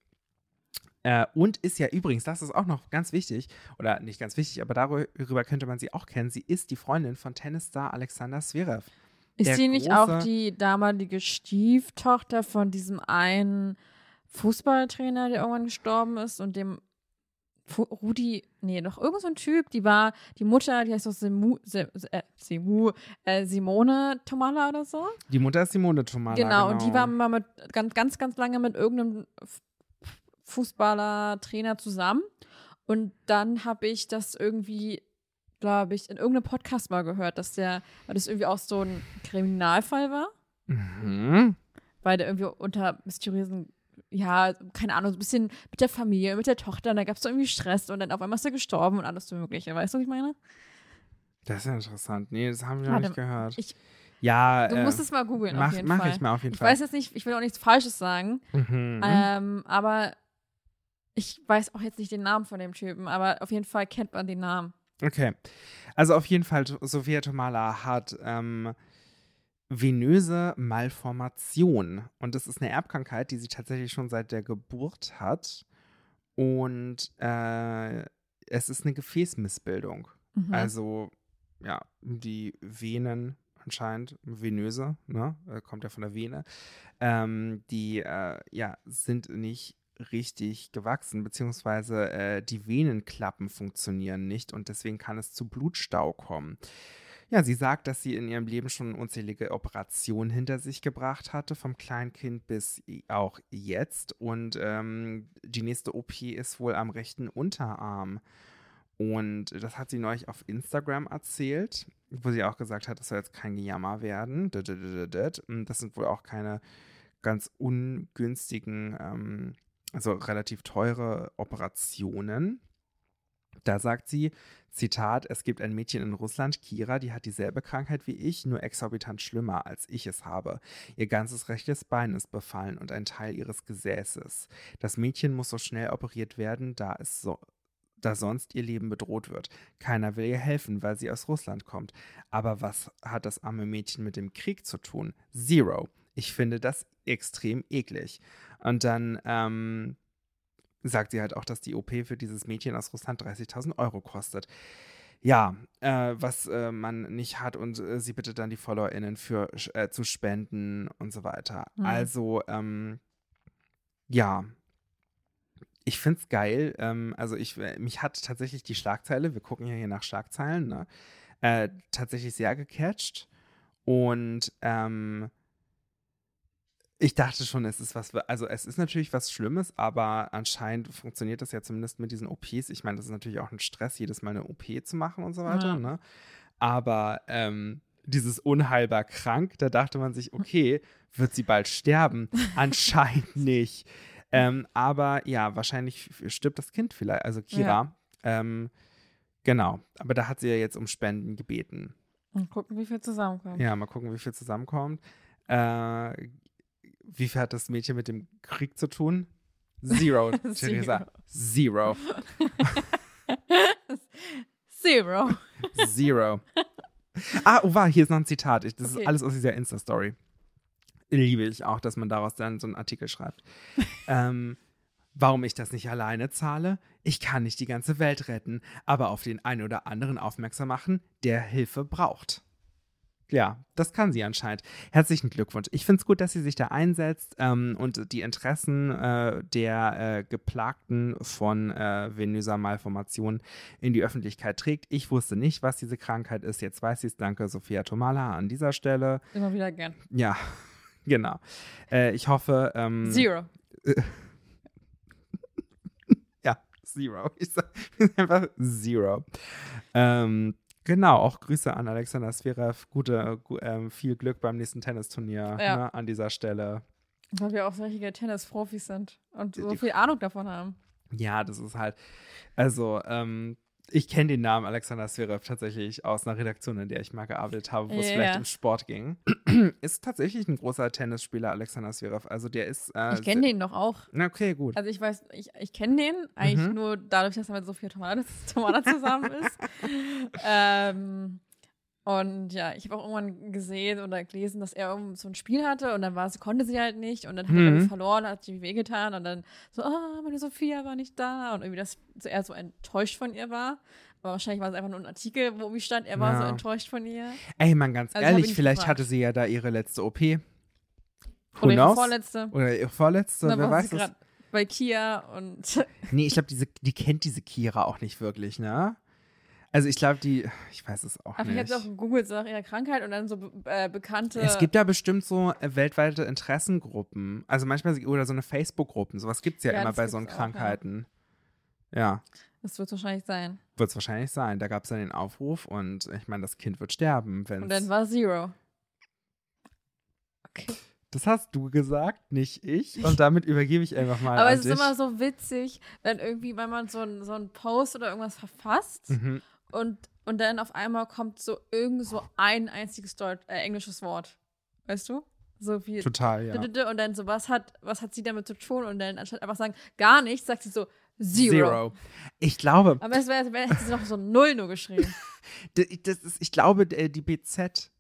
Äh, und ist ja übrigens, das ist auch noch ganz wichtig, oder nicht ganz wichtig, aber darüber könnte man sie auch kennen. Sie ist die Freundin von Tennisstar Alexander Zverev. Ist sie nicht auch die damalige Stieftochter von diesem einen Fußballtrainer, der irgendwann gestorben ist und dem Rudi, nee, doch irgend so ein Typ, die war, die Mutter, die heißt doch Simu, Se- äh, Simu, äh, Simone Tomala oder so. Die Mutter ist Simone Tomala. genau, und die war mal mit ganz, ganz, ganz lange mit irgendeinem Fußballer, Trainer zusammen. Und dann habe ich das irgendwie, glaube ich, in irgendeinem Podcast mal gehört, dass der, weil das irgendwie auch so ein Kriminalfall war, Mhm. weil der irgendwie unter mysteriösen, ja, keine Ahnung, so ein bisschen mit der Familie, mit der Tochter, und da gab es so irgendwie Stress und dann auf einmal ist er gestorben und alles so Mögliche. Weißt du, was ich meine? Das ist ja interessant. Nee, das haben wir noch nicht gehört. ich- ja, Du äh, musst es mal googeln, mach, auf jeden mach Fall. ich mal auf jeden Ich Fall. weiß jetzt nicht, ich will auch nichts Falsches sagen, Mhm. ähm, aber ich weiß auch jetzt nicht den Namen von dem Typen, aber auf jeden Fall kennt man den Namen. Okay. Also auf jeden Fall, Sophia Tomala hat ähm, venöse Malformation. Und das ist eine Erbkrankheit, die sie tatsächlich schon seit der Geburt hat. Und äh, es ist eine Gefäßmissbildung. Mhm. Also, ja, die Venen anscheinend, venöse, ne, äh, kommt ja von der Vene, ähm, die, äh, ja, sind nicht richtig gewachsen, beziehungsweise äh, die Venenklappen funktionieren nicht und deswegen kann es zu Blutstau kommen. Ja, sie sagt, dass sie in ihrem Leben schon unzählige Operationen hinter sich gebracht hatte, vom Kleinkind bis auch jetzt. Und ähm, die nächste OP ist wohl am rechten Unterarm. Und das hat sie neulich auf Instagram erzählt, wo sie auch gesagt hat, das soll jetzt kein Gejammer werden. Das sind wohl auch keine ganz ungünstigen, ähm, also relativ teure Operationen. Da sagt sie, Zitat, es gibt ein Mädchen in Russland, Kira, die hat dieselbe Krankheit wie ich, nur exorbitant schlimmer, als ich es habe. Ihr ganzes rechtes Bein ist befallen und ein Teil ihres Gesäßes. Das Mädchen muss so schnell operiert werden, da es so da sonst ihr Leben bedroht wird. Keiner will ihr helfen, weil sie aus Russland kommt. Aber was hat das arme Mädchen mit dem Krieg zu tun? Zero. Ich finde das extrem eklig. Und dann ähm, sagt sie halt auch, dass die OP für dieses Mädchen aus Russland 30.000 Euro kostet. ja, äh, was äh, man nicht hat und äh, sie bittet dann die FollowerInnen für äh, zu spenden und so weiter. Hm. Also, ähm, ja. Ich finde es geil. Ähm, also ich, äh, mich hat tatsächlich die Schlagzeile, wir gucken ja hier nach Schlagzeilen, ne, äh, tatsächlich sehr gecatcht. Und ähm, ich dachte schon, es ist was, also es ist natürlich was Schlimmes, aber anscheinend funktioniert das ja zumindest mit diesen OPs. Ich meine, das ist natürlich auch ein Stress, jedes Mal eine OP zu machen und so weiter, Ja. ne? Aber ähm, dieses unheilbar krank, da dachte man sich, okay, wird sie bald sterben? (laughs) Anscheinend nicht. Ähm, aber ja, wahrscheinlich stirbt das Kind vielleicht, also Kira. Ähm, genau, aber da hat sie ja jetzt um Spenden gebeten. Und gucken, wie viel zusammenkommt. Ja, mal gucken, wie viel zusammenkommt. Äh, wie viel hat das Mädchen mit dem Krieg zu tun? Zero. (laughs) Theresa. Zero. (laughs) Zero. Zero. Ah, oh, war, hier ist noch ein Zitat. Ich, das Okay. ist alles aus dieser Insta-Story. Liebe ich auch, dass man daraus dann so einen Artikel schreibt. (laughs) ähm, warum ich das nicht alleine zahle? Ich kann nicht die ganze Welt retten, aber auf den einen oder anderen aufmerksam machen, der Hilfe braucht. Ja, das kann sie anscheinend. Herzlichen Glückwunsch. Ich finde es gut, dass sie sich da einsetzt ähm, und die Interessen äh, der äh, Geplagten von äh, venöser Malformation in die Öffentlichkeit trägt. Ich wusste nicht, was diese Krankheit ist. Jetzt weiß ich es. Danke, Sophia Tomala, an dieser Stelle. Immer wieder gern. Ja, (laughs) genau. Äh, ich hoffe. Ähm, Zero. (laughs) Ja, Zero. Ich sag (laughs) einfach Zero. Ähm, genau, auch Grüße an Alexander Zverev. Gute, gu ähm, viel Glück beim nächsten Tennisturnier Ja. ne, an dieser Stelle. Weil wir auch so richtige Tennis-Profis sind und so Die- viel Ahnung davon haben. Ja, das ist halt, also, ähm, ich kenne den Namen Alexander Zverev tatsächlich aus einer Redaktion, in der ich mal gearbeitet habe, wo es Ja, vielleicht um Sport ging. (clears throat) ist tatsächlich ein großer Tennisspieler, Alexander Zverev. Also der ist. Äh, Ich kenne den doch auch. Na, okay, gut. Also ich weiß, ich, ich kenne den eigentlich Mhm. nur dadurch, dass er mit Sophia Tomala, (laughs) Tomala zusammen ist. (laughs) ähm, und ja, ich habe auch irgendwann gesehen oder gelesen, dass er so ein Spiel hatte und dann war konnte sie halt nicht und dann hat er Mhm. dann verloren, hat sie wehgetan und dann so, ah, meine Sophia war nicht da und irgendwie, dass er so enttäuscht von ihr war. Aber wahrscheinlich war es einfach nur ein Artikel, wo irgendwie stand, er war so Ja. enttäuscht von ihr. Ey, man, ganz Also ehrlich, vielleicht gefragt. hatte sie ja da ihre letzte OP. Who Oder ihre knows? vorletzte. Oder ihre vorletzte, dann wer weiß das? gerade bei Kia und Nee, ich glaube, diese, die kennt diese Kira auch nicht wirklich, ne? Also ich glaube, die, ich weiß es auch Aber ich nicht. habe auch gegoogelt so nach ihrer Krankheit und dann so be äh, bekannte. Es gibt ja bestimmt so äh, weltweite Interessengruppen. Also manchmal, oder so eine Facebook-Gruppen. Sowas gibt es ja, Ja, immer bei so gibt's auch, Krankheiten. Ja, Das wird wahrscheinlich sein. wird es wahrscheinlich sein. Da gab es dann den Aufruf und ich meine, das Kind wird sterben, wenn Und dann war Zero. Okay. Das hast du gesagt, nicht ich. Und damit übergebe ich einfach mal Aber es ist dich. immer so witzig, wenn irgendwie, wenn man so einen so einen Post oder irgendwas verfasst Mhm. Und, und dann auf einmal kommt so irgend so ein einziges Deut äh, englisches Wort. Weißt du? So wie. Total, ja. Und dann so, was hat, was hat sie damit zu tun? Und dann anstatt einfach sagen, gar nichts, sagt sie so Zero. Ich glaube, Aber es wäre, wär, hätte sie noch so Null nur geschrieben. (laughs) das ist, ich glaube, d- die BZ,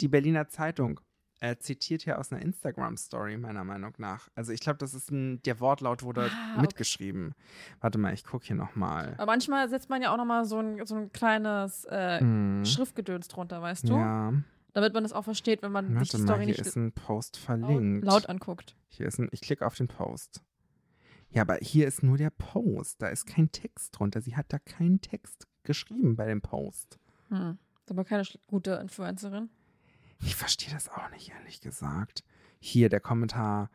die Berliner Zeitung, äh, zitiert ja aus einer Instagram-Story, meiner Meinung nach. Also ich glaube, das ist ein, der Wortlaut wurde Ah, okay. mitgeschrieben. Warte mal, ich gucke hier nochmal. Aber manchmal setzt man ja auch nochmal so ein, so ein kleines äh, Hm. Schriftgedöns drunter, weißt du? Ja, Damit man das auch versteht, wenn man sich warte die mal, Story hier nicht ist ein Post verlinkt. laut anguckt. Hier ist ein, ich klicke auf den Post. Ja, aber hier ist nur der Post. Da ist kein Text drunter. Sie hat da keinen Text geschrieben bei dem Post. Hm. Ist aber keine gute Influencerin. Ich verstehe das auch nicht, ehrlich gesagt. Hier der Kommentar.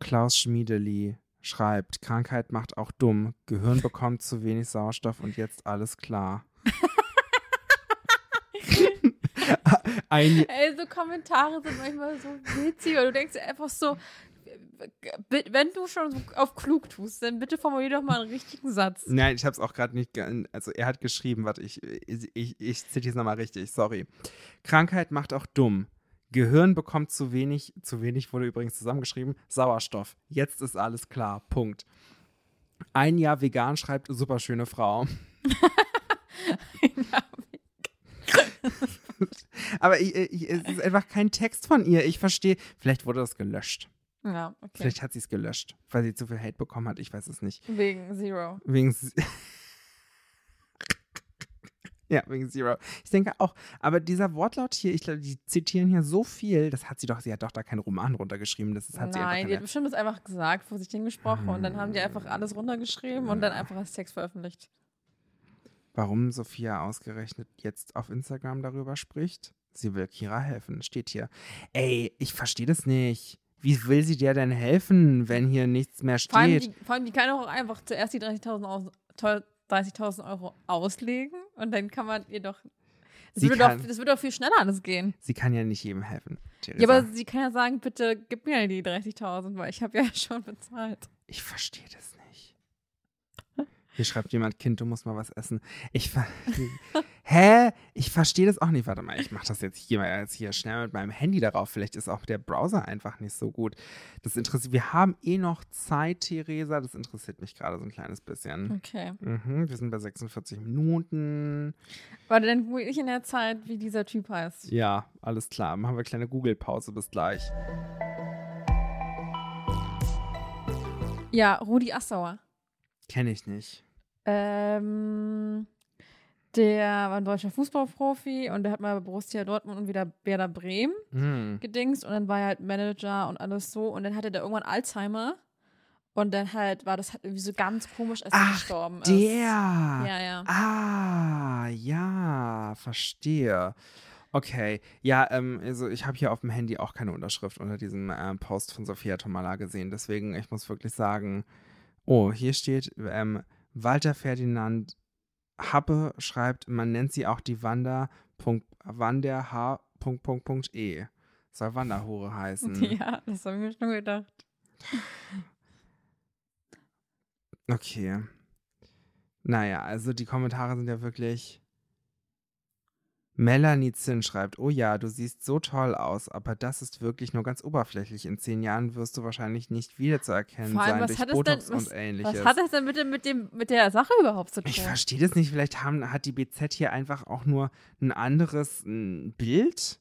Klaus Schmiedeli schreibt, Krankheit macht auch dumm. Gehirn bekommt zu wenig Sauerstoff und jetzt alles klar. (laughs) Ein, Ey, so Kommentare sind manchmal so witzig, weil du denkst einfach so, wenn du schon auf klug tust, dann bitte formulier doch mal einen richtigen Satz. Nein, ich habe es auch gerade nicht. Also, er hat geschrieben, warte, ich, ich, ich, ich zitiere es nochmal richtig, sorry. Krankheit macht auch dumm. Gehirn bekommt zu wenig, zu wenig wurde übrigens zusammengeschrieben, Sauerstoff. Jetzt ist alles klar. Punkt. Ein Jahr vegan schreibt superschöne Frau. (laughs) (laughs) Aber ich, ich, es ist einfach kein Text von ihr. Ich verstehe. Vielleicht wurde das gelöscht. Ja, okay. Vielleicht hat sie es gelöscht, weil sie zu viel Hate bekommen hat. Ich weiß es nicht. Wegen Zero. Wegen. (laughs) Ja, wegen Zero. Ich denke auch. Aber dieser Wortlaut hier, ich glaube, die zitieren hier so viel, das hat sie doch, sie hat doch da keinen Roman runtergeschrieben. Das hat sie Nein, einfach die hat keine, bestimmt das einfach gesagt, vor sich hingesprochen und dann haben die einfach alles runtergeschrieben und dann einfach als Text veröffentlicht. Warum Sophia ausgerechnet jetzt auf Instagram darüber spricht? Sie will Kira helfen, steht hier. Ey, ich verstehe das nicht. Wie will sie dir denn helfen, wenn hier nichts mehr Vor allem, steht? die, vor allem, die kann doch auch einfach zuerst die 30.000 aus, teuer- 30.000 Euro auslegen und dann kann man ihr doch. Das Sie würde, doch, kann- das würde doch viel schneller alles gehen. Sie kann ja nicht jedem helfen. Theresa. Ja, aber sie kann ja sagen, bitte gib mir die 30.000, weil ich habe ja (laughs) schon bezahlt. Ich verstehe das nicht. Hier schreibt jemand, Kind, du musst mal was essen. Ich ver (laughs) Hä? Ich verstehe das auch nicht. Warte mal, ich mache das jetzt hier jetzt hier schnell mit meinem Handy darauf. Vielleicht ist auch der Browser einfach nicht so gut. Das interessiert. Wir haben eh noch Zeit, Theresa. Das interessiert mich gerade so ein kleines bisschen. Okay. Mhm, wir sind bei 46 Minuten. Warte, dann google ich in der Zeit, wie dieser Typ heißt. Ja, alles klar. Machen wir eine kleine Google-Pause. Bis gleich. Ja, Rudi Assauer. Kenne ich nicht. Ähm, der war ein deutscher Fußballprofi und der hat mal bei Borussia Dortmund und wieder Werder Bremen Hm. gedingst und dann war er halt Manager und alles so und dann hatte der irgendwann Alzheimer und dann halt war das halt irgendwie so ganz komisch, als er Ach, gestorben ist. Der. Ja, ja. Ah, ja, verstehe. Okay, ja, ähm, also ich habe hier auf dem Handy auch keine Unterschrift unter diesem ähm, Post von Sophia Tomala gesehen. Deswegen, ich muss wirklich sagen, oh, hier steht, ähm, Walter Ferdinand Happe schreibt, man nennt sie auch die Wanda. Punkt, Wander H. E. Soll Wanderhure heißen. (laughs) Ja, das habe ich mir schon gedacht. Okay. Naja, also die Kommentare sind ja wirklich. Melanie Zinn schreibt, oh ja, du siehst so toll aus, aber das ist wirklich nur ganz oberflächlich. In zehn Jahren wirst du wahrscheinlich nicht wiederzuerkennen Vor allem, sein was durch hat es denn- Botox was- und ähnliches. Was hat das denn mit, dem, mit, dem, mit der Sache überhaupt zu tun? ich verstehe das nicht. Vielleicht haben, hat die BZ hier einfach auch nur ein anderes ein Bild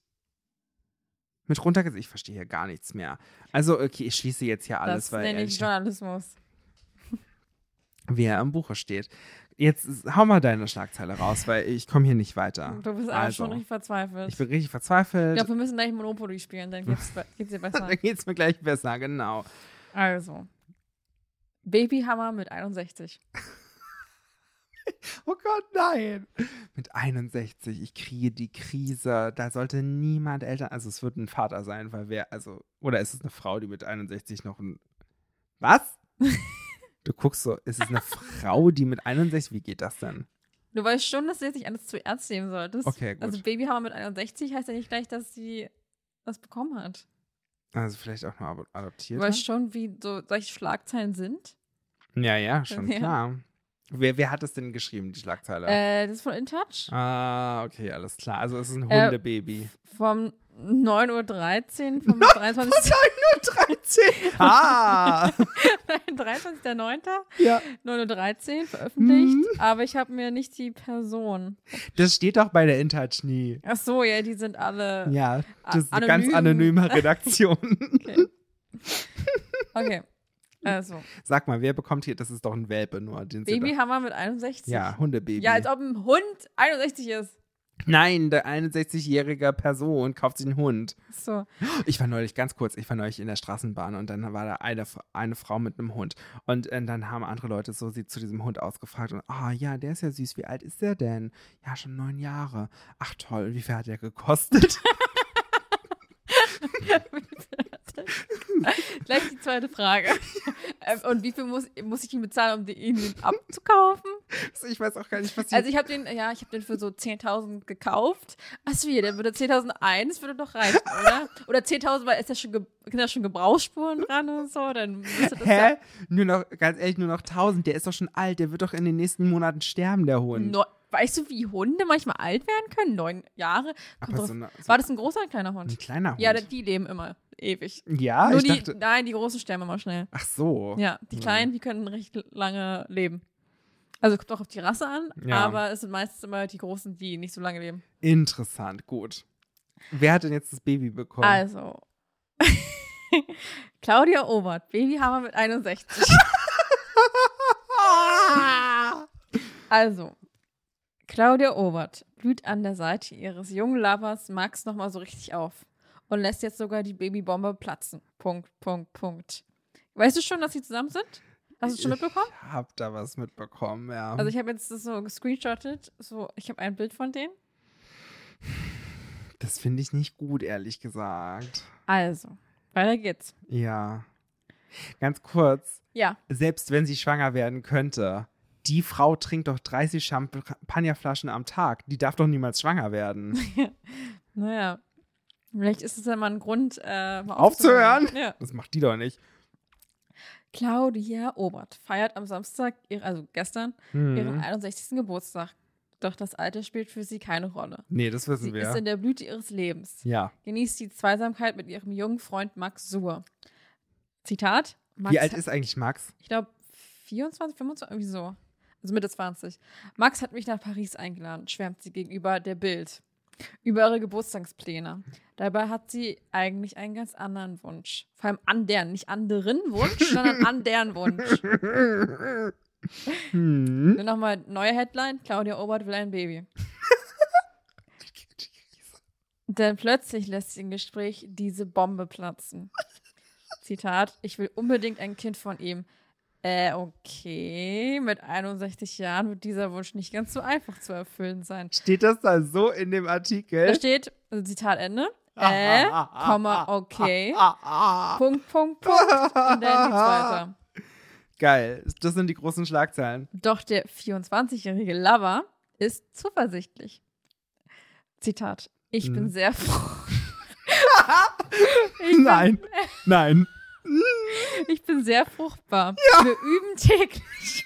mit runtergesetzt. Ich verstehe hier gar nichts mehr. Also, okay, ich schließe jetzt hier alles, das weil nenne ehrlich- ich Journalismus. wie er im Buche steht. Jetzt hau mal deine Schlagzeile raus, weil ich komme hier nicht weiter. Du bist auch Also, schon richtig verzweifelt. Ich bin richtig verzweifelt. Ich glaube, wir müssen gleich Monopoly spielen, dann geht's, be- (laughs) geht's dir besser. Dann geht's mir gleich besser, genau. Also. Babyhammer mit 61. (laughs) Oh Gott, nein. Mit 61, ich kriege die Krise. Da sollte niemand Eltern, also es wird ein Vater sein, weil wer, also, oder ist es eine Frau, die mit 61 noch ein, was? (laughs) Du guckst so, ist es eine Frau, die mit 61, wie geht das denn? Du weißt schon, dass du jetzt nicht alles zu ernst nehmen solltest. Okay, gut. Also Babyhammer mit 61 heißt ja nicht gleich, dass sie das bekommen hat. Also vielleicht auch mal Du adoptiert. weißt schon, wie so solche Schlagzeilen sind. Ja, ja, schon Ja. klar. Wer, wer hat es denn geschrieben, die Schlagzeile? Äh, das ist von InTouch. Ah, okay, alles klar. Also es ist ein Äh, Hundebaby. Vom 9.13 Uhr, vom 23. 13. (laughs) Ah! 23.09. ja. 9.13 Uhr veröffentlicht, Mhm. aber ich habe mir nicht die Person. Das steht doch bei der InTouch nie. Ach so, ja, die sind alle. Ja, das ist eine ganz anonym. anonyme (laughs) Redaktion. Okay. okay. Also, Sag mal, wer bekommt hier, das ist doch ein Welpe nur. Den Babyhammer mit 61. da, ja, Hundebaby. Ja, als ob ein Hund 61 ist. Nein, der 61-jährige Person kauft sich einen Hund. So. Ich war neulich, ganz kurz, ich war neulich in der Straßenbahn und dann war da eine, eine Frau mit einem Hund. Und äh, dann haben andere Leute so sie zu diesem Hund ausgefragt und, ah ja, der ist ja süß, wie alt ist der denn? Ja, schon neun Jahre. Ach toll, und wie viel hat der gekostet? (laughs) (laughs) (laughs) (laughs) Gleich die zweite Frage. Ähm, Und wie viel muss, muss ich ihm bezahlen, um den, ihn abzukaufen? ich weiß auch gar nicht, was die Also ich habe den, ja, ich habe den für so 10.000 gekauft. Achso, hier, der würde 10.001, das würde doch reichen, oder? Oder 10.000, weil ist ja schon, sind da schon Gebrauchsspuren dran und so, dann Hä? ja Nur noch, ganz ehrlich, nur noch 1000. Der ist doch schon alt. Der wird doch in den nächsten Monaten sterben, der Hund. Neu- weißt du, wie Hunde manchmal alt werden können? Neun Jahre? So eine, so War das ein großer oder ein kleiner Hund? ein kleiner Hund. Ja, die leben immer ewig. ja Nur ich die, dachte. nein, die großen sterben immer schnell. Ach so. Ja, die Ja. kleinen, die können recht lange leben. Also kommt auch auf die Rasse an, Ja. aber es sind meistens immer die großen, die nicht so lange leben. Interessant, gut. Wer hat denn jetzt das Baby bekommen? Also. (laughs) Claudia Obert, Babyhammer mit 61. (laughs) also. Claudia Obert blüht an der Seite ihres jungen Lovers Max nochmal so richtig auf und lässt jetzt sogar die Babybombe platzen. Punkt, Punkt, Punkt. Weißt du schon, dass sie zusammen sind? Hast du schon mitbekommen? Ich hab da was mitbekommen, ja. Also ich habe jetzt das so gescreenshottet. So, ich habe ein Bild von denen. das finde ich nicht gut, ehrlich gesagt. Also, weiter geht's. Ja. Ganz kurz, Ja, selbst wenn sie schwanger werden könnte, die Frau trinkt doch 30 Champagnerflaschen am Tag. Die darf doch niemals schwanger werden. (laughs) naja. Vielleicht ist es ja mal ein Grund, äh, mal Aufzuhören? Ja. Das macht die doch nicht. Claudia Obert feiert am Samstag, also gestern, Hm. ihren 61. Geburtstag. Doch das Alter spielt für sie keine Rolle. Nee, das wissen Sie wir. ist in der Blüte ihres Lebens. ja. Genießt die Zweisamkeit mit ihrem jungen Freund Max Suhr. Zitat. Max Wie alt ist eigentlich Max? Ich glaube 24, 25, irgendwie so. Also Mitte 20. Max hat mich nach Paris eingeladen, schwärmt sie gegenüber der Bild. Über ihre Geburtstagspläne. Dabei hat sie eigentlich einen ganz anderen Wunsch. Vor allem an deren, nicht anderen Wunsch, sondern an (laughs) deren Wunsch. Hm. Nur nochmal neue Headline: Claudia Obert will ein Baby. (laughs) Denn plötzlich lässt sie im Gespräch diese Bombe platzen. Zitat: Ich will unbedingt ein Kind von ihm. Äh, okay. Mit 61 Jahren wird dieser Wunsch nicht ganz so einfach zu erfüllen sein. Steht das da so in dem Da Artikel? steht, also Zitat Ende. Äh, Komma, okay. Punkt, Punkt, Punkt. Und dann geht's (laughs) weiter. Geil. Das sind die großen Schlagzeilen. Doch der 24-jährige Lover ist zuversichtlich. Zitat. Ich bin Mhm. sehr froh. (laughs) bin, Nein. (laughs) Nein. Ich bin sehr fruchtbar. Wir üben täglich.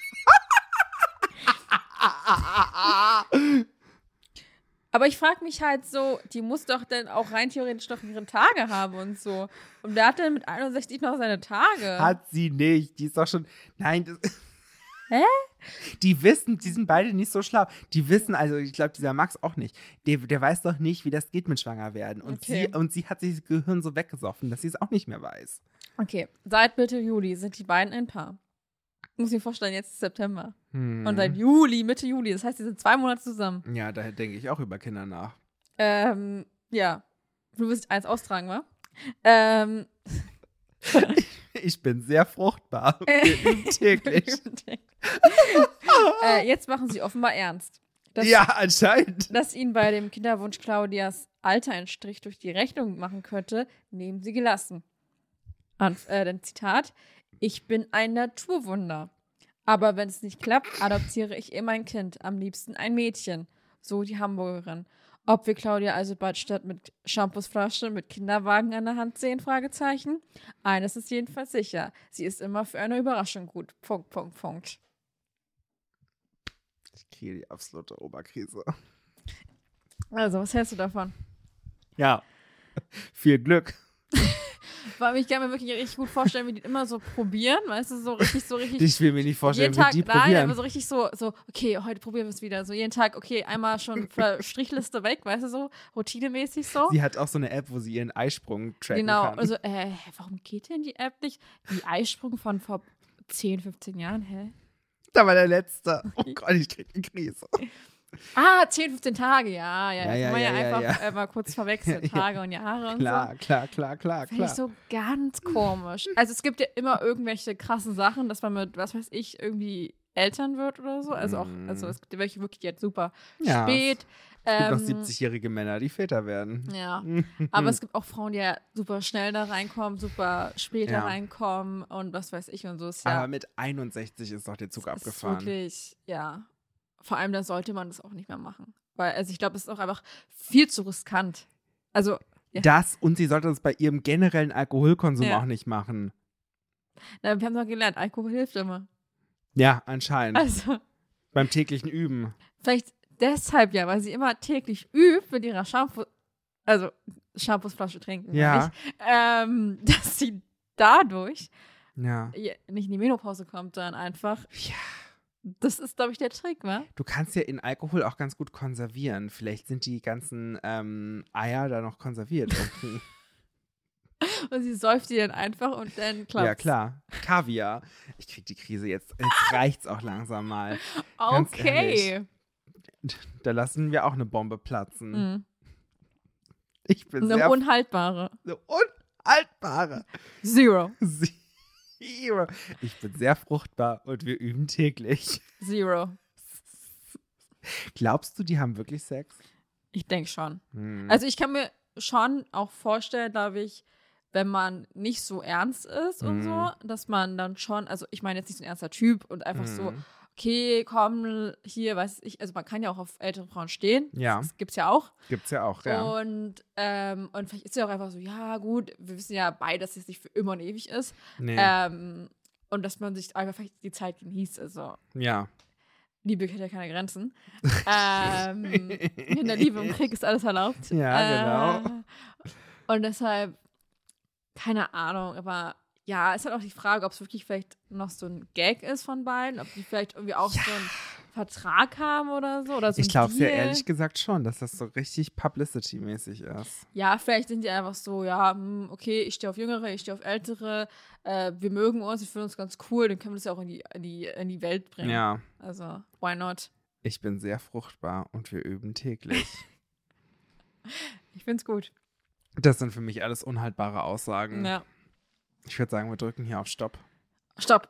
Aber ich frage mich halt so, die muss doch dann auch rein theoretisch noch ihre Tage haben und so. Und der hat dann mit 61 noch seine Tage. Hat sie nicht. Die ist doch schon. Nein. Das Hä? Die wissen, die sind beide nicht so schlau. Die wissen, also ich glaube, dieser Max auch nicht. Der, der weiß doch nicht, wie das geht mit Schwangerwerden. Und, Okay. sie, und sie hat sich das Gehirn so weggesoffen, dass sie es auch nicht mehr weiß. Okay, seit Mitte Juli sind die beiden ein Paar. Muss ich mir vorstellen, jetzt ist September. Hm. Und seit Juli, Mitte Juli, das heißt, sie sind zwei Monate zusammen. Ja, da denke ich auch über Kinder nach. Ähm, ja. Du wirst eins austragen, wa? Ähm, (laughs) Ich bin sehr fruchtbar. (laughs) Täglich. äh, jetzt machen sie offenbar ernst. Dass, ja, anscheinend. dass ihnen bei dem Kinderwunsch Claudias Alter einen Strich durch die Rechnung machen könnte, nehmen sie gelassen. Und, äh, dann Zitat: Ich bin ein Naturwunder. Aber wenn es nicht klappt, adoptiere ich immer ein Kind, am liebsten ein Mädchen. So die Hamburgerin. Ob wir Claudia also bald statt mit Shampoosflasche mit Kinderwagen an der Hand sehen? Fragezeichen. Eines ist jedenfalls sicher. Sie ist immer für eine Überraschung gut. Punkt, Punkt, Punkt. Ich kriege die absolute Oberkrise. Also, was hältst du davon? Ja. (laughs) Viel Glück. Weil ich kann mir wirklich richtig gut vorstellen, wie die immer so probieren, weißt du, so richtig, so richtig. Ich will mir nicht vorstellen, jeden Tag, wie die nein, probieren. aber so richtig so, so, okay, heute probieren wir es wieder. So jeden Tag, okay, einmal schon (laughs) Strichliste weg, weißt du, so, routinemäßig so. Sie hat auch so eine App, wo sie ihren Eisprung tracken Genau, kann. also, äh, warum geht denn die App nicht? Die Eisprung von vor 10, 15 Jahren, hä? da war der letzte. Oh Gott, ich krieg eine Krise. (laughs) Ah, 10, 15 Tage, ja, ja. Ja, ja kann man ja, ja, einfach ja. Äh, mal kurz (laughs) verwechseln. Tage und Jahre und so. Klar, klar, klar, klar, Finde ich klar. so ganz komisch. Also es gibt ja immer irgendwelche krassen Sachen, dass man mit, was weiß ich, irgendwie Eltern wird oder so. Also auch, also es gibt welche wirklich jetzt super spät. Es gibt Ähm, noch 70-jährige Männer, die Väter werden. Ja, (laughs) aber es gibt auch Frauen, die ja super schnell da reinkommen, super spät da Ja. reinkommen und was weiß ich und so ist ja. Aber mit 61 ist doch der Zug abgefahren. wirklich, ja. Vor allem, da sollte man das auch nicht mehr machen. Weil, also ich glaube, es ist auch einfach viel zu riskant. Also, ja. Das und sie sollte das bei ihrem generellen Alkoholkonsum Ja. auch nicht machen. na, wir haben doch gelernt, Alkohol hilft immer. Ja, anscheinend. Also, Beim täglichen Üben. Vielleicht deshalb ja, weil sie immer täglich übt mit ihrer Shampoo, also Shampoosflasche trinken, Ja. ähm, (laughs) dass sie dadurch Ja. ja, nicht in die Menopause kommt, dann einfach. Ja. Das ist, glaube ich, der Trick, wa? Du kannst ja in Alkohol auch ganz gut konservieren. Vielleicht sind die ganzen ähm, Eier da noch konserviert. (laughs) (laughs) Und sie säuft die dann einfach und dann klappt ja, klar. Kaviar. Ich krieg die Krise jetzt. Jetzt reicht's auch langsam mal. Ganz Okay. da lassen wir auch eine Bombe platzen. Mhm. Ich bin Eine sehr unhaltbare. eine unhaltbare Zero. (laughs) Zero. Ich bin sehr fruchtbar und wir üben täglich. Zero. Glaubst du, die haben wirklich Sex? Ich denke schon. Hm. Also ich kann mir schon auch vorstellen, glaube ich, wenn man nicht so ernst ist und Mhm. so, dass man dann schon, also ich meine jetzt nicht so ein ernster Typ und einfach so, Hm. Okay, komm, hier, weiß ich, also man kann ja auch auf ältere Frauen stehen. Ja. Das gibt's ja auch. Gibt's ja auch, ja. Und, ähm, und vielleicht ist ja auch einfach so, ja, gut, wir wissen ja beide, dass es nicht für immer und ewig ist. nee. Ähm, und dass man sich einfach vielleicht die Zeit genießt. Also, ja. Liebe kennt ja keine Grenzen. (laughs) ähm, in der Liebe und Krieg ist alles erlaubt. Ja, genau. Äh, und deshalb, keine Ahnung, aber ja, ist halt auch die Frage, ob es wirklich vielleicht noch so ein Gag ist von beiden, ob die vielleicht irgendwie auch so einen Vertrag haben oder so. Oder so Ich glaube ja ehrlich gesagt schon, dass das so richtig Publicity-mäßig ist. Ja, vielleicht sind die einfach so, ja, hm, okay, ich stehe auf Jüngere, ich stehe auf Ältere, äh, wir mögen uns, wir finden uns ganz cool, dann können wir das ja auch in die, in die, in die Welt bringen. Ja. Also, why not? Ich bin sehr fruchtbar und wir üben täglich. (laughs) (laughs) Ich find's gut. das sind für mich alles unhaltbare Aussagen. Ja. Ich würde sagen, wir drücken hier auf Stopp. Stopp.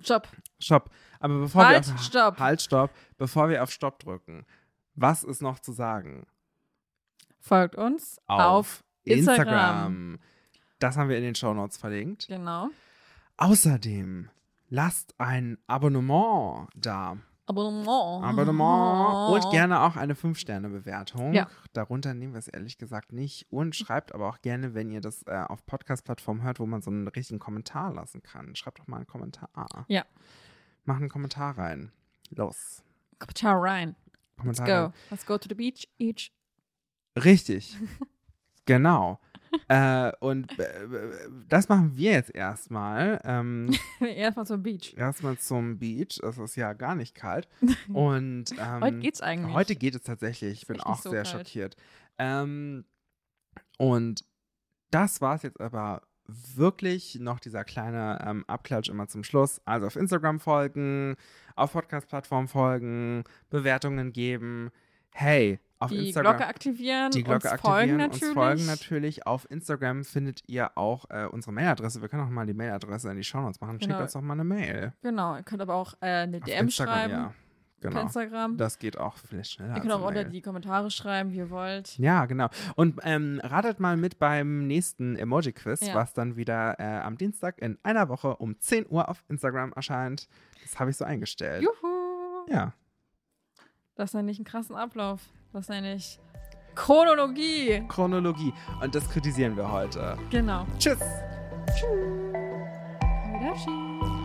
Stopp. Stopp. Aber bevor Halt, wir auf, stopp. Halt, stopp. Bevor wir auf Stopp drücken, was ist noch zu sagen? Folgt uns auf, Instagram. Das haben wir in den Shownotes verlinkt. Genau. Außerdem lasst ein Abonnement da. Abonnement. Abonnement und (laughs) gerne auch eine 5-Sterne-Bewertung. Ja. Darunter nehmen wir es ehrlich gesagt nicht. Und schreibt aber auch gerne, wenn ihr das äh, auf Podcast-Plattformen hört, wo man so einen richtigen Kommentar lassen kann. Schreibt doch mal einen Kommentar. Ja. Mach einen Kommentar rein. Los. Ryan. Let's Kommentar go. rein. Let's go to the beach each. Richtig. (laughs) genau. (laughs) äh, und äh, das machen wir jetzt erstmal. Ähm, (laughs) Erstmal zum Beach. erstmal zum Beach. Es ist ja gar nicht kalt. (laughs) Und ähm, Heute geht's eigentlich. Heute geht es tatsächlich. Ich bin auch so sehr kalt. schockiert. Ähm, und das war es jetzt aber wirklich noch dieser kleine ähm, Abklatsch immer zum Schluss. Also auf Instagram folgen, auf Podcast-Plattformen folgen, Bewertungen geben. Hey, auf die Instagram. Glocke aktivieren, die Glocke uns folgen aktivieren, natürlich. uns folgen natürlich. Auf Instagram findet ihr auch äh, unsere Mailadresse. Wir können auch mal die Mailadresse in die Shownotes machen. Schickt Genau. uns doch mal eine Mail. Genau, ihr könnt aber auch äh, eine Auf DM Instagram, schreiben ja. auf Genau. Instagram. Das geht auch vielleicht schneller. ihr könnt auch unter die Kommentare schreiben, wie ihr wollt. Ja, genau. Und ähm, ratet mal mit beim nächsten Emoji-Quiz, Ja. was dann wieder äh, am Dienstag in einer Woche um 10 Uhr auf Instagram erscheint. Das habe ich so eingestellt. Juhu! Ja. Das nenne ich einen krassen Ablauf. Das nenne ich Chronologie. Chronologie. Und das kritisieren wir heute. Genau. Tschüss. Bye.